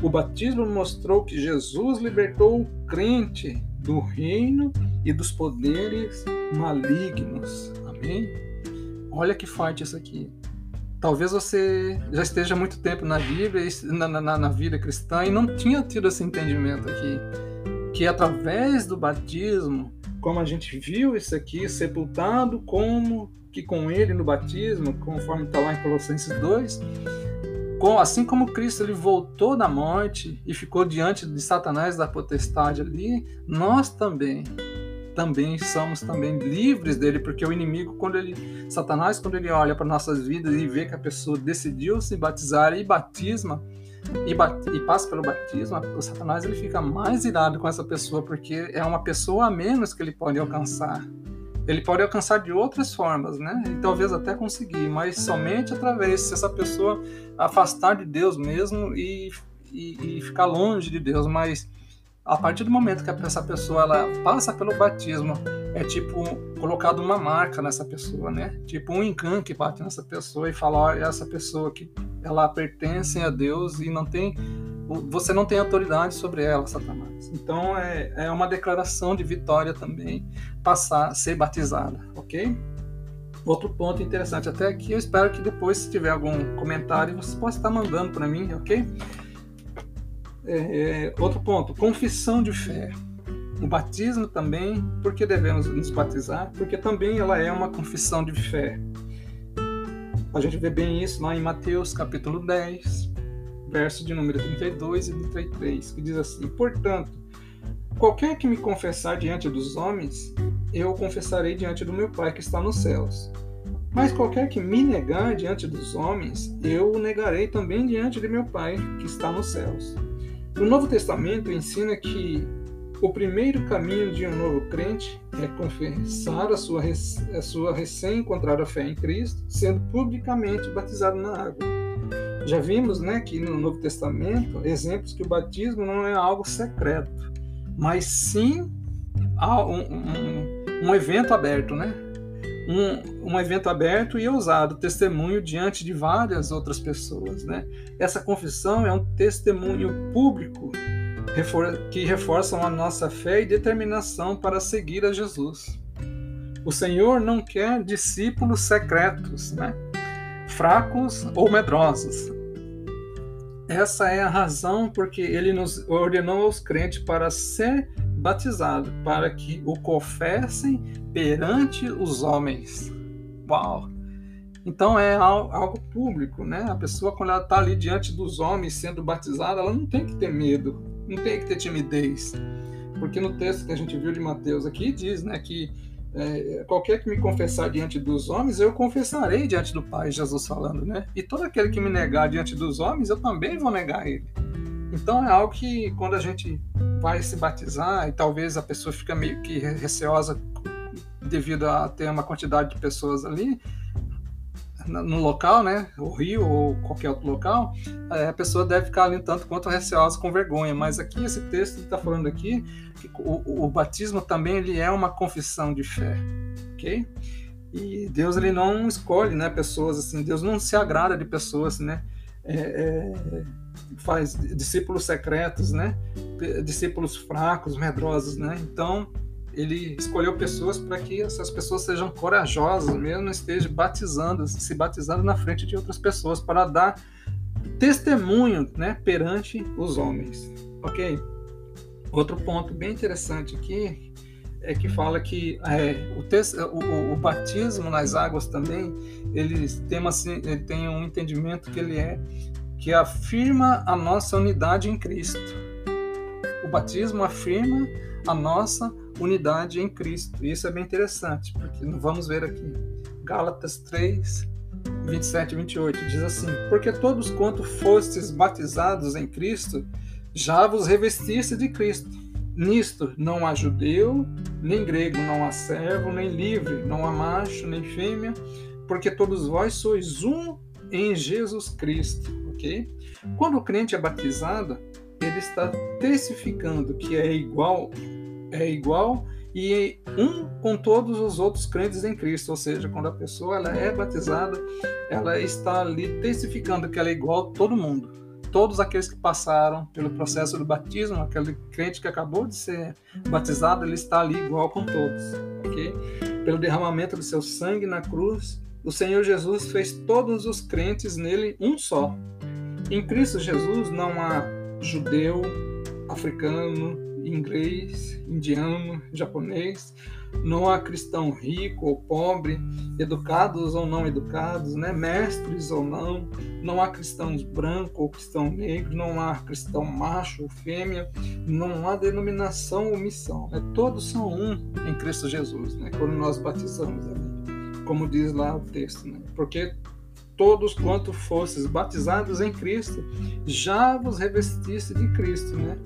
O batismo mostrou que Jesus libertou o crente do reino e dos poderes malignos. Amém? Olha que forte isso aqui. Talvez você já esteja muito tempo na Bíblia, na, na, na vida cristã, e não tinha tido esse entendimento aqui. Que através do batismo, como a gente viu isso aqui, sepultado como que com ele no batismo, conforme está lá em Colossenses 2, com, assim como Cristo ele voltou da morte e ficou diante de Satanás da potestade ali, nós também também somos também livres dele, porque o inimigo, quando ele, Satanás, quando ele olha para nossas vidas e vê que a pessoa decidiu se batizar e batisma e, e passa pelo batismo, o Satanás ele fica mais irado com essa pessoa, porque é uma pessoa a menos que ele pode alcançar. Ele pode alcançar de outras formas, né? E talvez até conseguir, mas somente através se essa pessoa afastar de Deus mesmo e, e, e ficar longe de Deus, mas a partir do momento que essa pessoa ela passa pelo batismo, é tipo colocado uma marca nessa pessoa, né? Tipo um encanto que bate nessa pessoa e fala, olha, essa pessoa que ela pertence a Deus e não tem você não tem autoridade sobre ela, Satanás. Então é, é uma declaração de vitória também passar ser batizada, ok? Outro ponto interessante até aqui, eu espero que depois, se tiver algum comentário, você possa estar mandando para mim, ok? É, é, outro ponto, confissão de fé. O batismo também, por que devemos nos batizar? Porque também ela é uma confissão de fé. A gente vê bem isso lá em Mateus capítulo 10, verso de número 32 e 33, que diz assim: Portanto, qualquer que me confessar diante dos homens, eu confessarei diante do meu Pai que está nos céus. Mas qualquer que me negar diante dos homens, eu o negarei também diante de meu Pai que está nos céus. O Novo Testamento ensina que o primeiro caminho de um novo crente é confessar a sua, a sua recém-encontrada fé em Cristo, sendo publicamente batizado na água. Já vimos né, que no Novo Testamento exemplos que o batismo não é algo secreto, mas sim um, um, um evento aberto, né? Um, um, evento aberto e ousado, testemunho diante de várias outras pessoas. Né? Essa confissão é um testemunho público que reforçam a nossa fé e determinação para seguir a Jesus. O Senhor não quer discípulos secretos, né? fracos ou medrosos. Essa é a razão porque ele nos ordenou aos crentes para ser batizado, para que o confessem perante os homens. Uau! Então é algo público, né? A pessoa quando ela está ali diante dos homens sendo batizada, ela não tem que ter medo, não tem que ter timidez, porque no texto que a gente viu de Mateus aqui diz, né, que é, qualquer que me confessar diante dos homens, eu confessarei diante do Pai, Jesus falando, né? E todo aquele que me negar diante dos homens, eu também vou negar ele. Então é algo que quando a gente vai se batizar e talvez a pessoa fica meio que receosa devido a ter uma quantidade de pessoas ali no local, né, o rio ou qualquer outro local, a pessoa deve ficar ali tanto quanto receosa com vergonha. Mas aqui esse texto está falando aqui que o, o, batismo também ele é uma confissão de fé, ok? E Deus ele não escolhe, né, pessoas assim. Deus não se agrada de pessoas, né? É, é, faz discípulos secretos, né? Discípulos fracos, medrosos, né? Então, ele escolheu pessoas para que essas pessoas sejam corajosas, mesmo estejam batizando, se batizando na frente de outras pessoas para dar testemunho, né, perante os homens. OK? Outro ponto bem interessante aqui é que fala que é, o, o, o, batismo nas águas também ele tem, uma, ele tem um entendimento que ele é que afirma a nossa unidade em Cristo. O batismo afirma a nossa unidade em Cristo. E isso é bem interessante, porque vamos ver aqui. Gálatas 3, 27 e 28 diz assim: Porque todos quanto fostes batizados em Cristo, já vos revestiste de Cristo. Nisto não há judeu, nem grego, não há servo, nem livre, não há macho, nem fêmea, porque todos vós sois um em Jesus Cristo ok? Quando o crente é batizado, ele está testificando que é igual, é igual e um com todos os outros crentes em Cristo, ou seja, quando a pessoa ela é batizada, ela está ali testificando que ela é igual a todo mundo. Todos aqueles que passaram pelo processo do batismo, aquele crente que acabou de ser batizado, ele está ali igual com todos, ok? Pelo derramamento do seu sangue na cruz, o Senhor Jesus fez todos os crentes nele um só, em Cristo Jesus não há judeu, africano, inglês, indiano, japonês, não há cristão rico ou pobre, educados ou não educados, né? mestres ou não, não há cristãos brancos ou cristão negro, não há cristão macho ou fêmea, não há denominação ou missão, né? todos são um em Cristo Jesus, né? quando nós batizamos ali, como diz lá o texto, né? porque todos quanto fostes batizados em Cristo, já vos revestiste de Cristo, né?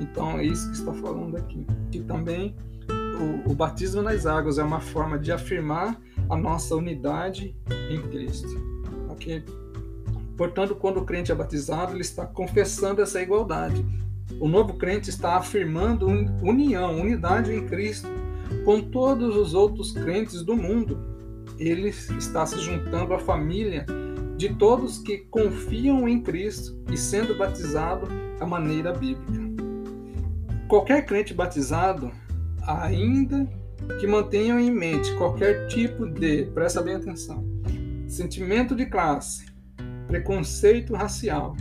Então é isso que está falando aqui. Que também o, o batismo nas águas é uma forma de afirmar a nossa unidade em Cristo, ok? Portanto, quando o crente é batizado, ele está confessando essa igualdade. O novo crente está afirmando união, unidade em Cristo com todos os outros crentes do mundo. Ele está se juntando à família de todos que confiam em Cristo e sendo batizado à maneira bíblica. Qualquer crente batizado, ainda que mantenham em mente qualquer tipo de, presta bem atenção, sentimento de classe, preconceito racial,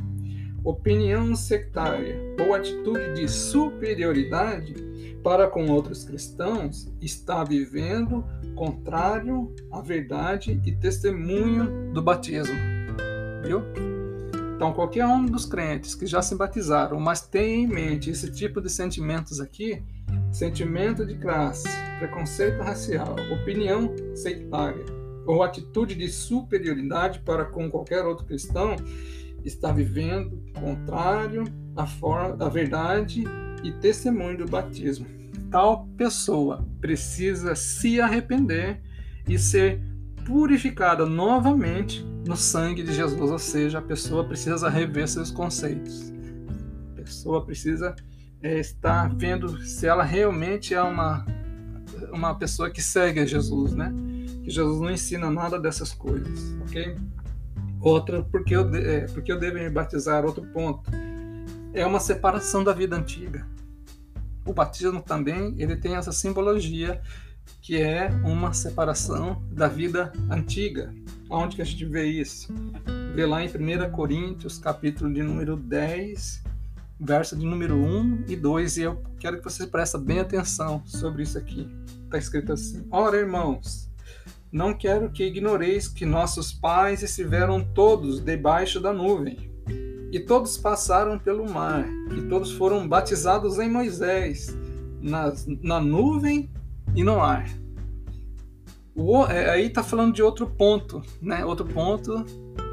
opinião sectária ou atitude de superioridade para com outros cristãos, está vivendo contrário à verdade e testemunho do batismo. Viu? Então, qualquer um dos crentes que já se batizaram, mas tem em mente esse tipo de sentimentos aqui, sentimento de classe, preconceito racial, opinião sectária, ou atitude de superioridade para com qualquer outro cristão está vivendo contrário à, forma, à verdade e testemunho do batismo. Tal pessoa precisa se arrepender e ser purificada novamente no sangue de Jesus, ou seja, a pessoa precisa rever seus conceitos. A pessoa precisa é, estar vendo se ela realmente é uma, uma pessoa que segue a Jesus, né? Que Jesus não ensina nada dessas coisas, ok? Outra, porque eu, é, porque eu devo me batizar, outro ponto, é uma separação da vida antiga. O batismo também ele tem essa simbologia que é uma separação da vida antiga. Onde que a gente vê isso? Vê lá em 1 Coríntios, capítulo de número 10, verso de número 1 e 2, e eu quero que vocês prestem bem atenção sobre isso aqui. Está escrito assim: Ora, irmãos, não quero que ignoreis que nossos pais estiveram todos debaixo da nuvem, e todos passaram pelo mar, e todos foram batizados em Moisés, na, na nuvem e no ar. O, é, aí está falando de outro ponto, né? Outro ponto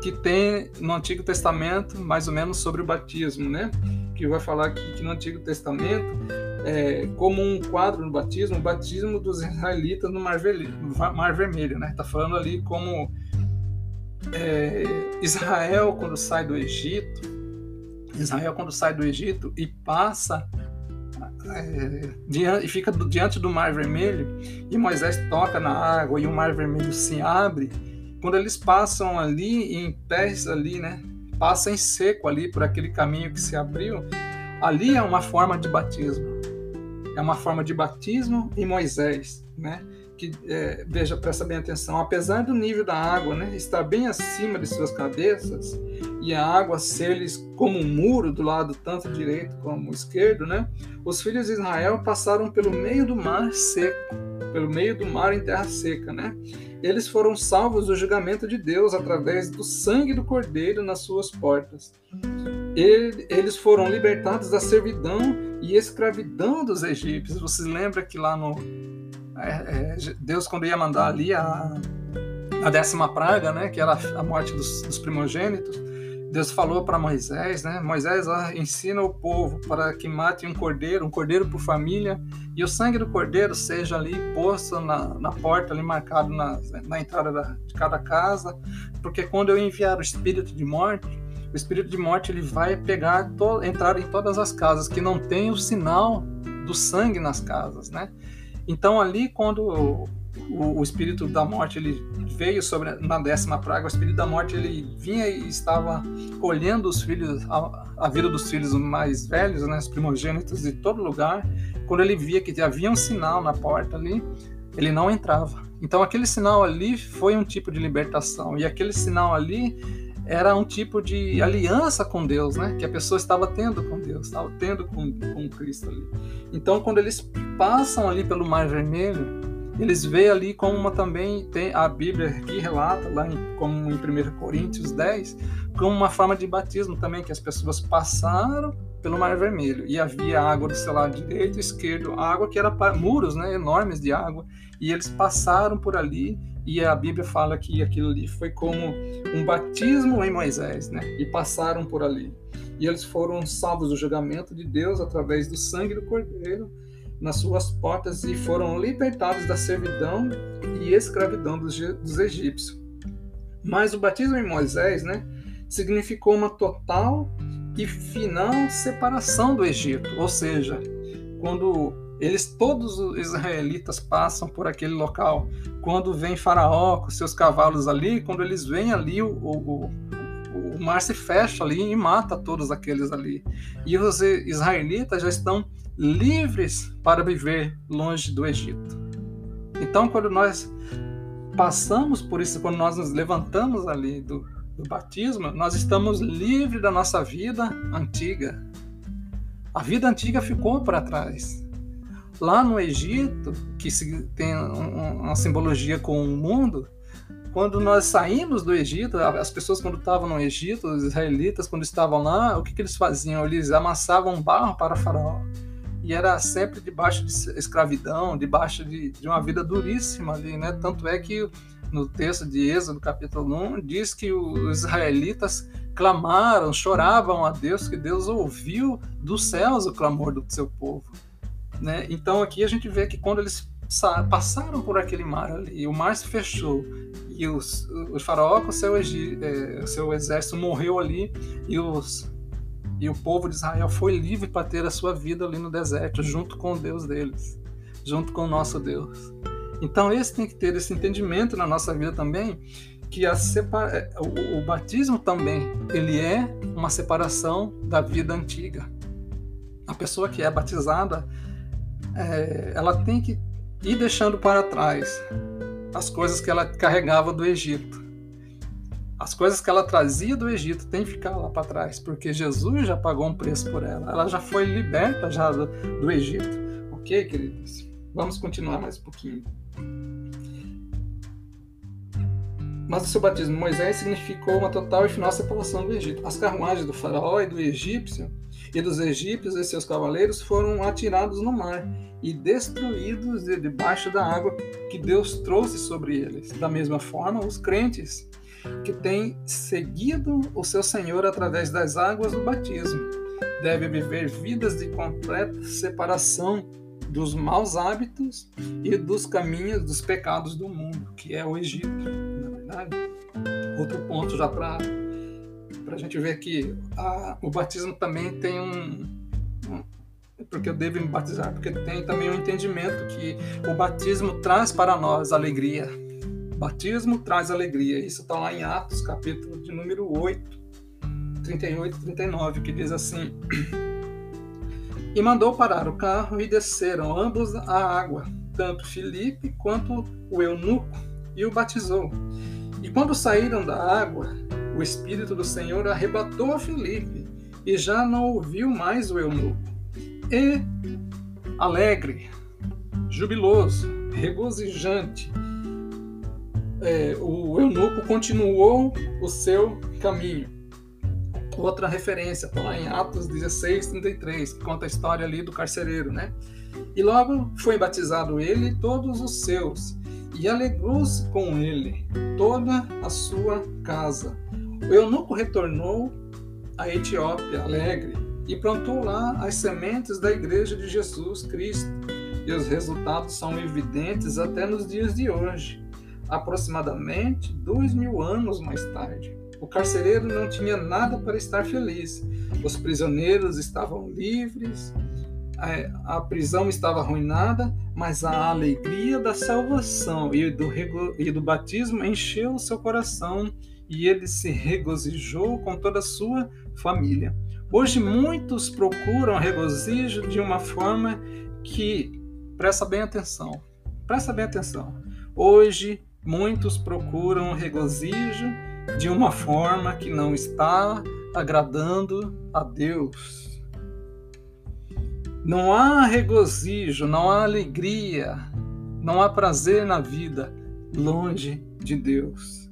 que tem no Antigo Testamento, mais ou menos sobre o batismo, né? Que vai falar aqui que no Antigo Testamento, é, como um quadro no batismo, o batismo dos israelitas no Mar, Mar Vermelho, né? Está falando ali como é, Israel quando sai do Egito, Israel quando sai do Egito e passa e fica diante do Mar Vermelho, e Moisés toca na água e o Mar Vermelho se abre. Quando eles passam ali em pés ali, né? Passa em seco ali por aquele caminho que se abriu. Ali é uma forma de batismo. É uma forma de batismo em Moisés, né? Que é, veja, presta bem atenção, apesar do nível da água né, estar bem acima de suas cabeças e a água ser-lhes como um muro do lado tanto direito como esquerdo, né, os filhos de Israel passaram pelo meio do mar seco, pelo meio do mar em terra seca, né? Eles foram salvos do julgamento de Deus através do sangue do Cordeiro nas suas portas. Eles foram libertados da servidão e escravidão dos egípcios. Você lembra que lá no é, é, Deus, quando ia mandar ali a, a décima praga, né, que era a morte dos, dos primogênitos, Deus falou para Moisés, né? Moisés ó, ensina o povo para que mate um cordeiro, um cordeiro por família, e o sangue do cordeiro seja ali posto na, na porta, ali marcado na, na entrada da, de cada casa, porque quando eu enviar o espírito de morte, o espírito de morte ele vai pegar, to, entrar em todas as casas que não tem o sinal do sangue nas casas, né? Então ali quando o, o, espírito da morte ele veio sobre na décima praga, o espírito da morte ele vinha e estava olhando os filhos a, a vida dos filhos mais velhos, né, os primogênitos de todo lugar. Quando ele via que havia um sinal na porta ali, ele não entrava. Então aquele sinal ali foi um tipo de libertação e aquele sinal ali era um tipo de aliança com Deus, né? Que a pessoa estava tendo com Deus, estava tendo com, com Cristo ali. Então, quando eles passam ali pelo Mar Vermelho, eles veem ali como uma, também tem a Bíblia aqui relata, lá em, como em 1 Coríntios 10, como uma forma de batismo também, que as pessoas passaram pelo Mar Vermelho e havia água do seu lado direito e esquerdo, água que era muros né, enormes de água, e eles passaram por ali e a Bíblia fala que aquilo ali foi como um batismo em Moisés, né? E passaram por ali. E eles foram salvos do julgamento de Deus através do sangue do Cordeiro nas suas portas e foram libertados da servidão e escravidão dos, dos egípcios. Mas o batismo em Moisés, né, significou uma total e final separação do Egito, ou seja, quando eles todos os israelitas passam por aquele local. Quando vem Faraó com seus cavalos ali, quando eles vêm ali, o, o, o mar se fecha ali e mata todos aqueles ali. E os israelitas já estão livres para viver longe do Egito. Então, quando nós passamos por isso, quando nós nos levantamos ali do, do batismo, nós estamos livres da nossa vida antiga. A vida antiga ficou para trás. Lá no Egito, que tem uma simbologia com o mundo, quando nós saímos do Egito, as pessoas quando estavam no Egito, os israelitas quando estavam lá, o que, que eles faziam? Eles amassavam barro para Faraó. E era sempre debaixo de escravidão, debaixo de, de uma vida duríssima ali, né? Tanto é que no texto de Êxodo, capítulo 1, diz que os israelitas clamaram, choravam a Deus, que Deus ouviu dos céus o clamor do seu povo. Né? Então aqui a gente vê que quando eles passaram por aquele mar ali, o mar se fechou e os, o faraó com seu, é, seu exército morreu ali e, os, e o povo de Israel foi livre para ter a sua vida ali no deserto, junto com o Deus deles, junto com o nosso Deus. Então esse tem que ter esse entendimento na nossa vida também, que a separa... o, o batismo também ele é uma separação da vida antiga. A pessoa que é batizada, é, ela tem que ir deixando para trás as coisas que ela carregava do Egito. As coisas que ela trazia do Egito tem que ficar lá para trás, porque Jesus já pagou um preço por ela. Ela já foi liberta já do, do Egito. Ok, queridos? Vamos continuar mais um pouquinho. Mas o seu batismo Moisés significou uma total e final separação do Egito. As carruagens do faraó e do egípcio e dos egípcios e seus cavaleiros foram atirados no mar e destruídos de debaixo da água que Deus trouxe sobre eles. Da mesma forma, os crentes que têm seguido o seu Senhor através das águas do batismo devem viver vidas de completa separação dos maus hábitos e dos caminhos dos pecados do mundo, que é o Egito, verdade. Outro ponto já para a gente ver que a, o batismo também tem um, um porque eu devo me batizar, porque tem também um entendimento que o batismo traz para nós alegria. Batismo traz alegria. Isso está lá em Atos, capítulo de número 8, 38 e 39, que diz assim: E mandou parar o carro e desceram ambos à água, tanto Filipe quanto o eunuco, e o batizou. E quando saíram da água, o Espírito do Senhor arrebatou a Filipe, e já não ouviu mais o eunuco. E, alegre, jubiloso, regozijante, é, o eunuco continuou o seu caminho outra referência, está lá em Atos 16, 33, que conta a história ali do carcereiro, né? E logo foi batizado ele e todos os seus, e alegrou-se com ele toda a sua casa. O eunuco retornou à Etiópia alegre e plantou lá as sementes da igreja de Jesus Cristo. E os resultados são evidentes até nos dias de hoje, aproximadamente dois mil anos mais tarde. O carcereiro não tinha nada para estar feliz. Os prisioneiros estavam livres, a, prisão estava arruinada, mas a alegria da salvação e do, e do batismo encheu o seu coração e ele se regozijou com toda a sua família. Hoje muitos procuram regozijo de uma forma que presta bem atenção. Presta bem atenção. Hoje muitos procuram regozijo de uma forma que não está agradando a Deus. Não há regozijo, não há alegria, não há prazer na vida longe de Deus.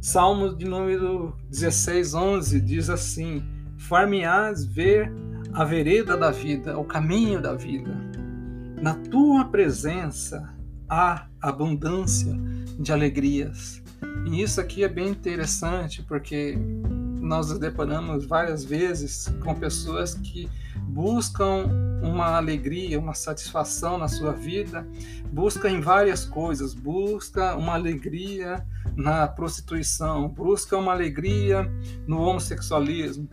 Salmo de número 16, 11 diz assim: Far-me-ás ver a vereda da vida, o caminho da vida. Na tua presença há abundância de alegrias. E isso aqui é bem interessante porque nós nos deparamos várias vezes com pessoas que buscam uma alegria, uma satisfação na sua vida, busca em várias coisas, busca uma alegria na prostituição, busca uma alegria no homossexualismo,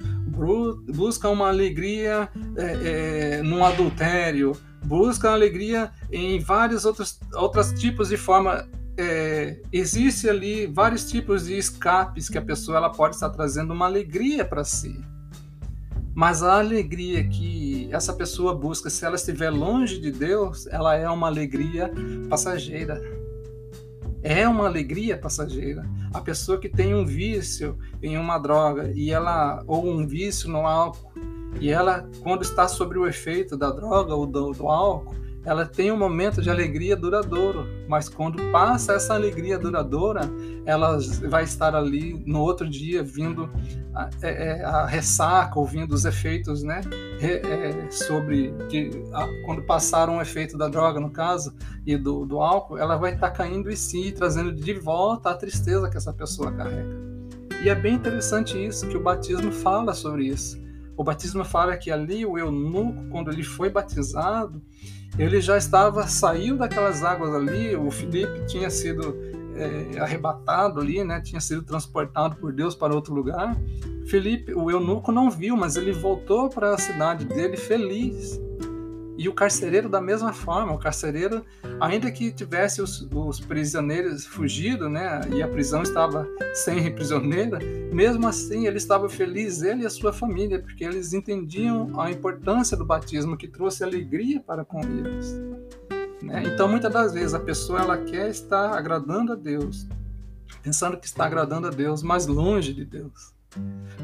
busca uma alegria é, é, no adultério, busca alegria em vários outros, outros tipos de forma é, existe ali vários tipos de escapes que a pessoa ela pode estar trazendo uma alegria para si. Mas a alegria que essa pessoa busca, se ela estiver longe de Deus, ela é uma alegria passageira. É uma alegria passageira. A pessoa que tem um vício em uma droga e ela ou um vício no álcool e ela quando está sobre o efeito da droga ou do, do álcool, ela tem um momento de alegria duradouro, mas quando passa essa alegria duradoura, ela vai estar ali no outro dia vindo a, é, é, a ressaca, ouvindo os efeitos, né, é, sobre que a, quando passaram o efeito da droga, no caso, e do, do álcool, ela vai estar caindo em si, trazendo de volta a tristeza que essa pessoa carrega. E é bem interessante isso, que o batismo fala sobre isso. O batismo fala que ali o eunuco, quando ele foi batizado, ele já estava saindo daquelas águas ali. O Filipe tinha sido é, arrebatado ali, né? Tinha sido transportado por Deus para outro lugar. Felipe, o eunuco não viu, mas ele voltou para a cidade dele feliz. E o carcereiro da mesma forma, o carcereiro, ainda que tivesse os, os prisioneiros fugido, né, e a prisão estava sem prisioneira, mesmo assim ele estava feliz, ele e a sua família, porque eles entendiam a importância do batismo que trouxe alegria para com eles. Né? Então, muitas das vezes a pessoa ela quer estar agradando a Deus, pensando que está agradando a Deus, mas longe de Deus,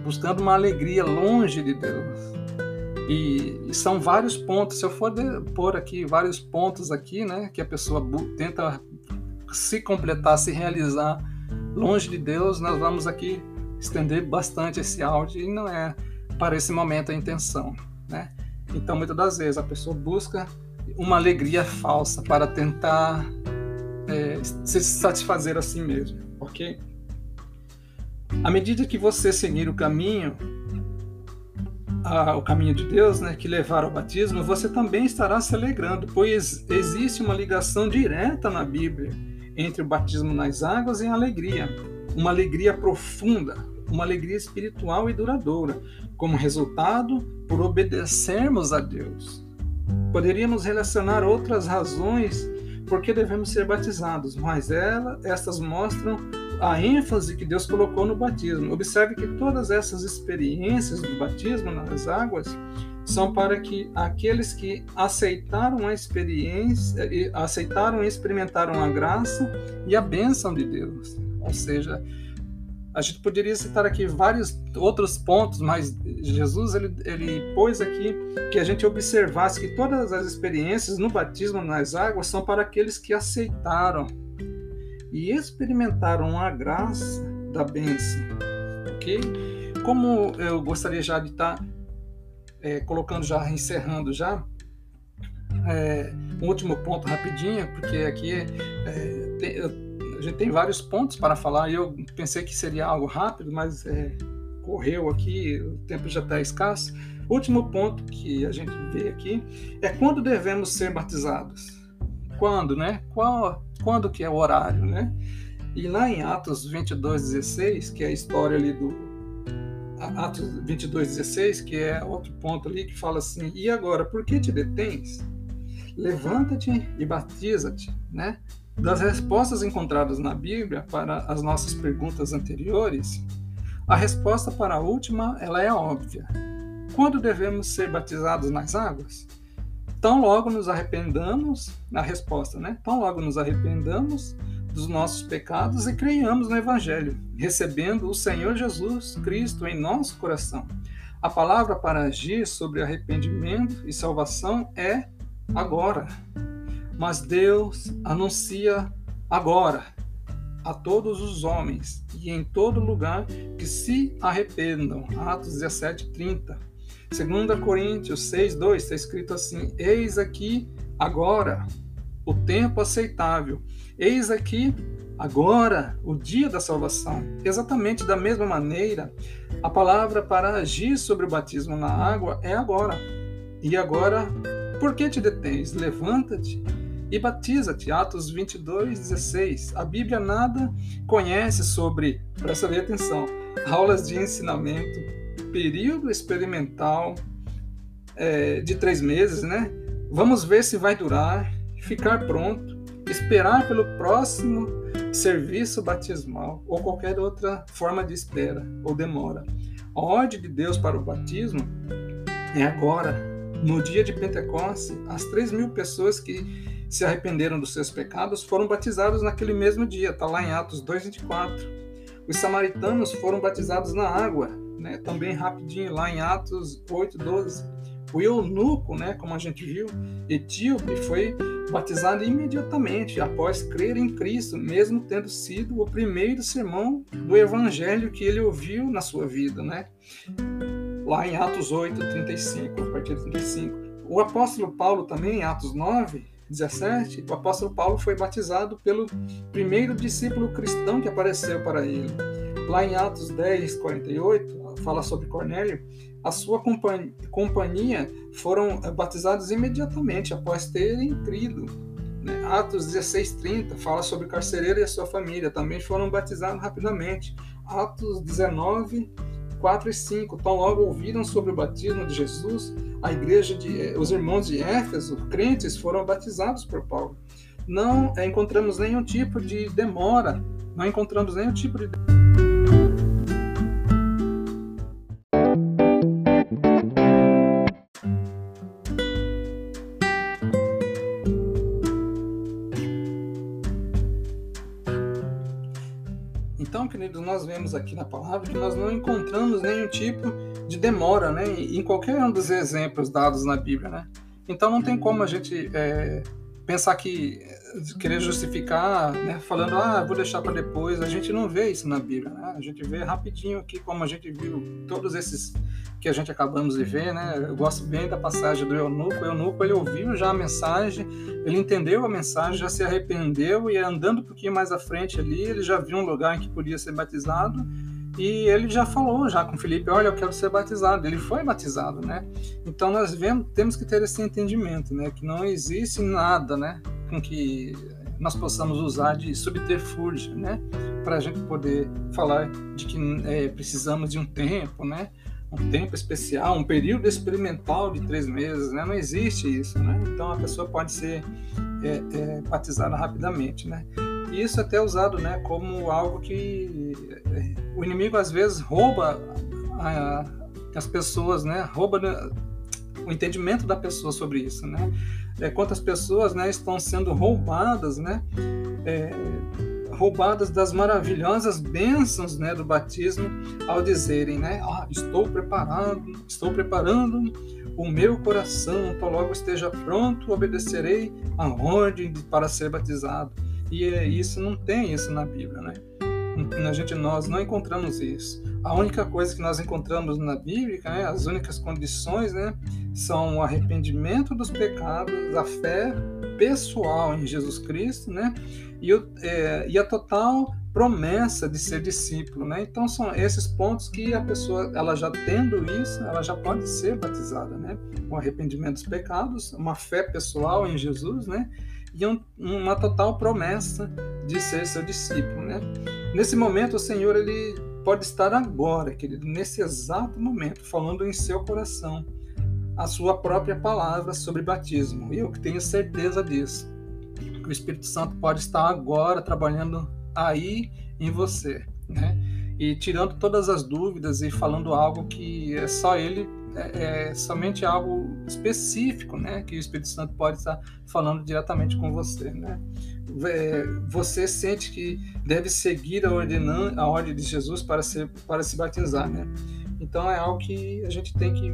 buscando uma alegria longe de Deus. E, e, são vários pontos. Se eu for de, pôr aqui vários pontos aqui, né, que a pessoa tenta se completar, se realizar longe de Deus, nós vamos aqui estender bastante esse áudio e não é para esse momento a intenção, né? Então, muitas das vezes a pessoa busca uma alegria falsa para tentar é, se satisfazer a si mesmo, ok? À medida que você seguir o caminho o caminho de Deus, né, que levar ao batismo, você também estará se alegrando, pois existe uma ligação direta na Bíblia entre o batismo nas águas e a alegria, uma alegria profunda, uma alegria espiritual e duradoura, como resultado por obedecermos a Deus. Poderíamos relacionar outras razões por que devemos ser batizados, mas ela, estas mostram a ênfase que Deus colocou no batismo. Observe que todas essas experiências do batismo nas águas são para que aqueles que aceitaram a experiência, aceitaram e experimentaram a graça e a bênção de Deus. Ou seja, a gente poderia citar aqui vários outros pontos, mas Jesus ele, ele pôs aqui que a gente observasse que todas as experiências no batismo nas águas são para aqueles que aceitaram e experimentaram a graça da bênção. Ok? Como eu gostaria já de estar tá, é, colocando já, encerrando já, é, um último ponto rapidinho, porque aqui é, tem, a gente tem vários pontos para falar e eu pensei que seria algo rápido, mas é, correu aqui, o tempo já está escasso. Último ponto que a gente vê aqui é quando devemos ser batizados. Quando, né? Qual, quando que é o horário, né? E lá em Atos 22, 16, que é a história ali do Atos 22, 16, que é outro ponto ali que fala assim: E agora, por que te detens? Levanta-te e batiza-te, né? Das respostas encontradas na Bíblia para as nossas perguntas anteriores, a resposta para a última ela é óbvia. Quando devemos ser batizados nas águas? Tão logo nos arrependamos, na resposta, né? Tão logo nos arrependamos dos nossos pecados e creiamos no Evangelho, recebendo o Senhor Jesus Cristo em nosso coração. A palavra para agir sobre arrependimento e salvação é agora. Mas Deus anuncia agora a todos os homens e em todo lugar que se arrependam. Atos 17, 30. 2 Coríntios 6, 2 está escrito assim: Eis aqui agora o tempo aceitável, eis aqui agora o dia da salvação. Exatamente da mesma maneira, a palavra para agir sobre o batismo na água é agora. E agora, por que te detens? Levanta-te e batiza-te. Atos 22, 16. A Bíblia nada conhece sobre, presta bem atenção, aulas de ensinamento período experimental é, de três meses, né? Vamos ver se vai durar, ficar pronto, esperar pelo próximo serviço batismal ou qualquer outra forma de espera ou demora. A ordem de Deus para o batismo é agora. No dia de Pentecostes, as três mil pessoas que se arrependeram dos seus pecados foram batizados naquele mesmo dia, está lá em Atos 2,24. Os samaritanos foram batizados na água, né, também rapidinho, lá em Atos 8, 12. O eunuco, né, como a gente viu, etíope, foi batizado imediatamente após crer em Cristo, mesmo tendo sido o primeiro sermão do evangelho que ele ouviu na sua vida, né? Lá em Atos 8, 35, a partir de 35. O apóstolo Paulo também, em Atos 9, 17, o apóstolo Paulo foi batizado pelo primeiro discípulo cristão que apareceu para ele. Lá em Atos 10, 48, fala sobre Cornélio, a sua companhia foram eh, batizados imediatamente após terem crido. Né? Atos 16:30 fala sobre o carcereiro e a sua família, também foram batizados rapidamente. Atos 19 4 e 5. Tão logo ouviram sobre o batismo de Jesus, a igreja de eh, os irmãos de Éfeso, crentes, foram batizados por Paulo. Não encontramos nenhum tipo de demora, não encontramos nenhum tipo de queridos, nós vemos aqui na palavra que nós não encontramos nenhum tipo de demora, né, em qualquer um dos exemplos dados na Bíblia, né? Então não tem como a gente é, pensar que querer justificar, né, falando, ah, vou deixar para depois. A gente não vê isso na Bíblia, né? A gente vê rapidinho aqui, como a gente viu todos esses que a gente acabamos de ver, né? Eu gosto bem da passagem do eunuco. O eunuco, ele ouviu já a mensagem, ele entendeu a mensagem, já se arrependeu e andando um pouquinho mais à frente ali, ele já viu um lugar em que podia ser batizado e ele já falou já com Felipe, olha, eu quero ser batizado. Ele foi batizado, né? Então nós vemos, temos que ter esse entendimento, né? Que não existe nada, né? Com que nós possamos usar de subterfúgio, né? Para a gente poder falar de que é, precisamos de um tempo, né? Um tempo especial, um período experimental de três meses, né? Não existe isso, né? Então a pessoa pode ser é, é, batizada rapidamente, né? E isso é até usado, né? Como algo que o inimigo às vezes rouba a, as pessoas, né? Rouba né, o entendimento da pessoa sobre isso, né? É, quantas pessoas, né, estão sendo roubadas, né? É, roubadas das maravilhosas bênçãos, né, do batismo, ao dizerem, né? Ah, estou preparado, estou preparando o meu coração, então logo esteja pronto, obedecerei a ordem para ser batizado. E é, isso não tem isso na Bíblia, né? a gente nós não encontramos isso. A única coisa que nós encontramos na Bíblia, né, as únicas condições, né, são o arrependimento dos pecados, a fé pessoal em Jesus Cristo, né, e, o, é, e a total promessa de ser discípulo, né? Então são esses pontos que a pessoa, ela já tendo isso, ela já pode ser batizada, né? O arrependimento dos pecados, uma fé pessoal em Jesus, né? E um, uma total promessa de ser seu discípulo, né? Nesse momento, o Senhor ele pode estar agora, querido, nesse exato momento, falando em seu coração a sua própria palavra sobre batismo. Eu tenho certeza disso. Que o Espírito Santo pode estar agora trabalhando aí em você, né? E tirando todas as dúvidas e falando algo que é só ele é, é, somente algo específico, né? Que o Espírito Santo pode estar falando diretamente com você, né? É, você sente que deve seguir a, ordenan a ordem de Jesus para, ser, para se batizar, né? Então é algo que a gente tem que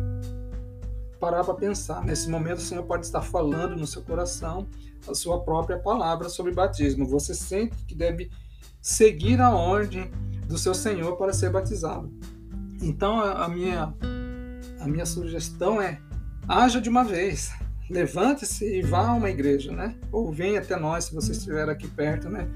parar para pensar. Nesse momento, o Senhor pode estar falando no seu coração a sua própria palavra sobre batismo. Você sente que deve seguir a ordem do seu Senhor para ser batizado. Então, a minha a minha sugestão é haja de uma vez. Levante-se e vá a uma igreja, né? Ou venha até nós, se você estiver aqui perto, né?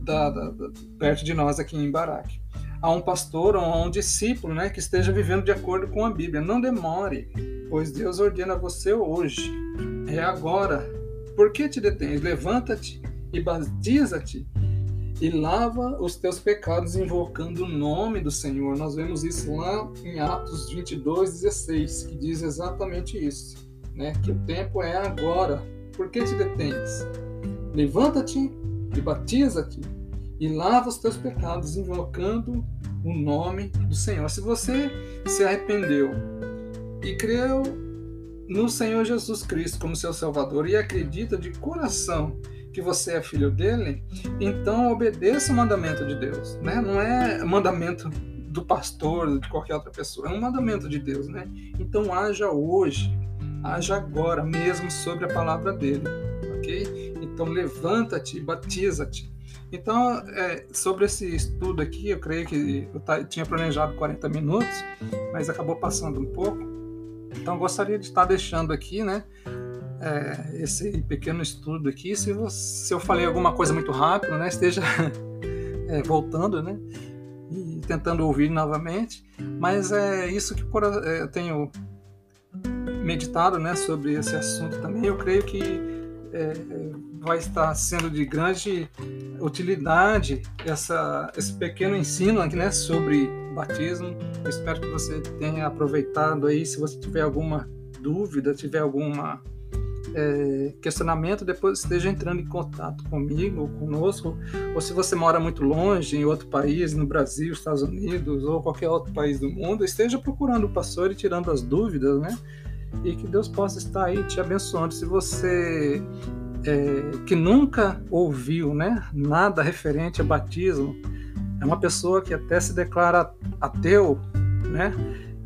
Da, da, da, perto de nós aqui em Baraque. A um pastor ou a um discípulo, né? Que esteja vivendo de acordo com a Bíblia. Não demore, pois Deus ordena você hoje. É agora. Por que te detens? Levanta-te e batiza-te e lava os teus pecados invocando o nome do Senhor. Nós vemos isso lá em Atos 22, 16, que diz exatamente isso, né? Que o tempo é agora. Por que te detens? Levanta-te e batiza-te e lava os teus pecados invocando o nome do Senhor. Se você se arrependeu e creu no Senhor Jesus Cristo como seu Salvador e acredita de coração que você é filho dele, então obedeça o mandamento de Deus, né? Não é mandamento do pastor, de qualquer outra pessoa. É um mandamento de Deus, né? Então haja hoje, haja agora mesmo sobre a palavra dele, ok? Então levanta-te e batiza-te. Então, é, sobre esse estudo aqui, eu creio que eu tinha planejado 40 minutos, mas acabou passando um pouco. Então, gostaria de estar deixando aqui, né, é, esse pequeno estudo aqui. Se, você, se, eu falei alguma coisa muito rápido, né, esteja [laughs] é, voltando, né, e tentando ouvir novamente. Mas é isso que é, eu tenho meditado, né, sobre esse assunto também. Eu creio que é, vai estar sendo de grande utilidade essa, esse pequeno ensino aqui, né, sobre batismo. Eu espero que você tenha aproveitado aí. Se você tiver alguma dúvida, tiver alguma é, questionamento, depois esteja entrando em contato comigo ou conosco, ou se você mora muito longe, em outro país, no Brasil, Estados Unidos ou qualquer outro país do mundo, esteja procurando o pastor e tirando as dúvidas, né? E que Deus possa estar aí te abençoando. Se você é, que nunca ouviu né, nada referente a batismo, é uma pessoa que até se declara ateu, né?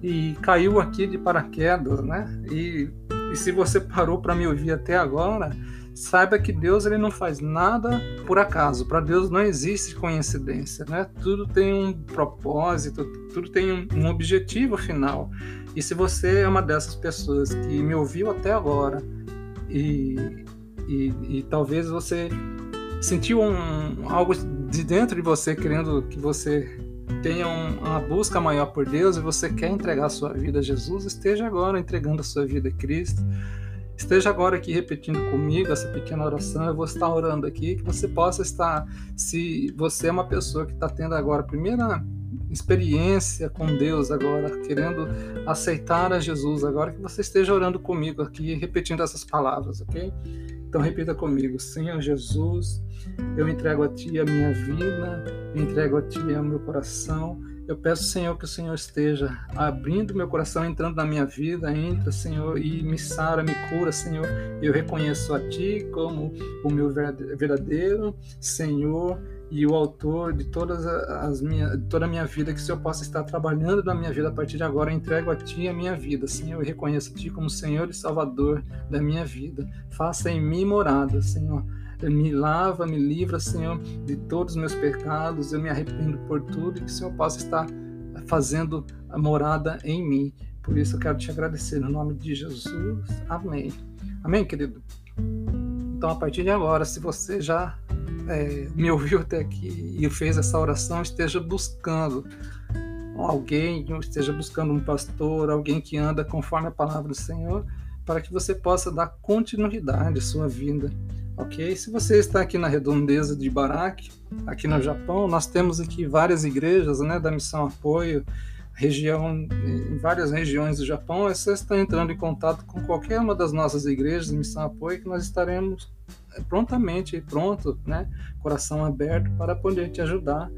E caiu aqui de paraquedas, né? E, e se você parou para me ouvir até agora, saiba que Deus ele não faz nada por acaso. Para Deus não existe coincidência, né? Tudo tem um propósito, tudo tem um, objetivo final. E se você é uma dessas pessoas que me ouviu até agora e e, e talvez você sentiu um, algo de dentro de você querendo que você tenha um, uma busca maior por Deus e você quer entregar a sua vida a Jesus, esteja agora entregando a sua vida a Cristo. Esteja agora aqui repetindo comigo essa pequena oração. Eu vou estar orando aqui que você possa estar, se você é uma pessoa que está tendo agora a primeira experiência com Deus agora, querendo aceitar a Jesus agora, que você esteja orando comigo aqui, repetindo essas palavras, ok? Então repita comigo: Senhor Jesus, eu entrego a Ti a minha vida, entrego a Ti o meu coração. Eu peço, Senhor, que o Senhor esteja abrindo meu coração, entrando na minha vida, entra, Senhor, e me sara, me cura, Senhor. Eu reconheço a Ti como o meu verdadeiro Senhor e o autor de todas as minhas, toda a minha vida, que o Senhor possa estar trabalhando na minha vida a partir de agora. Eu entrego a Ti a minha vida, Senhor. Eu reconheço Ti como Senhor e Salvador da minha vida. Faça em mim morada, Senhor. Me lava, me livra, Senhor, de todos os meus pecados. Eu me arrependo por tudo e que o Senhor possa estar fazendo a morada em mim. Por isso eu quero te agradecer no nome de Jesus. Amém. Amém, querido? Então, a partir de agora, se você já é, me ouviu até aqui e fez essa oração, esteja buscando alguém, esteja buscando um pastor, alguém que anda conforme a palavra do Senhor, para que você possa dar continuidade à sua vida. Ok? Se você está aqui na redondeza de Barak, aqui no Japão, nós temos aqui várias igrejas né, da Missão Apoio, região, em várias regiões do Japão. É só estar entrando em contato com qualquer uma das nossas igrejas Missão Apoio que nós estaremos prontamente pronto, né, coração aberto para poder te ajudar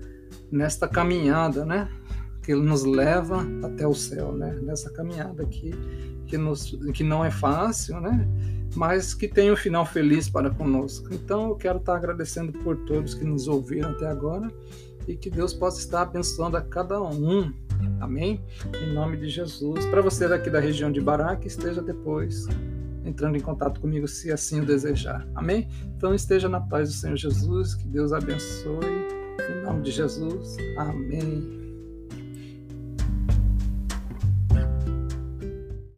nesta caminhada, né, que nos leva até o céu, né, nessa caminhada aqui que nos que não é fácil, né, mas que tem um final feliz para conosco. Então eu quero estar agradecendo por todos que nos ouviram até agora e que Deus possa estar abençoando a cada um. Amém? Em nome de Jesus. Para você daqui da região de Baraque, esteja depois entrando em contato comigo se assim o desejar. Amém? Então esteja na paz do Senhor Jesus, que Deus abençoe. Em nome de Jesus. Amém.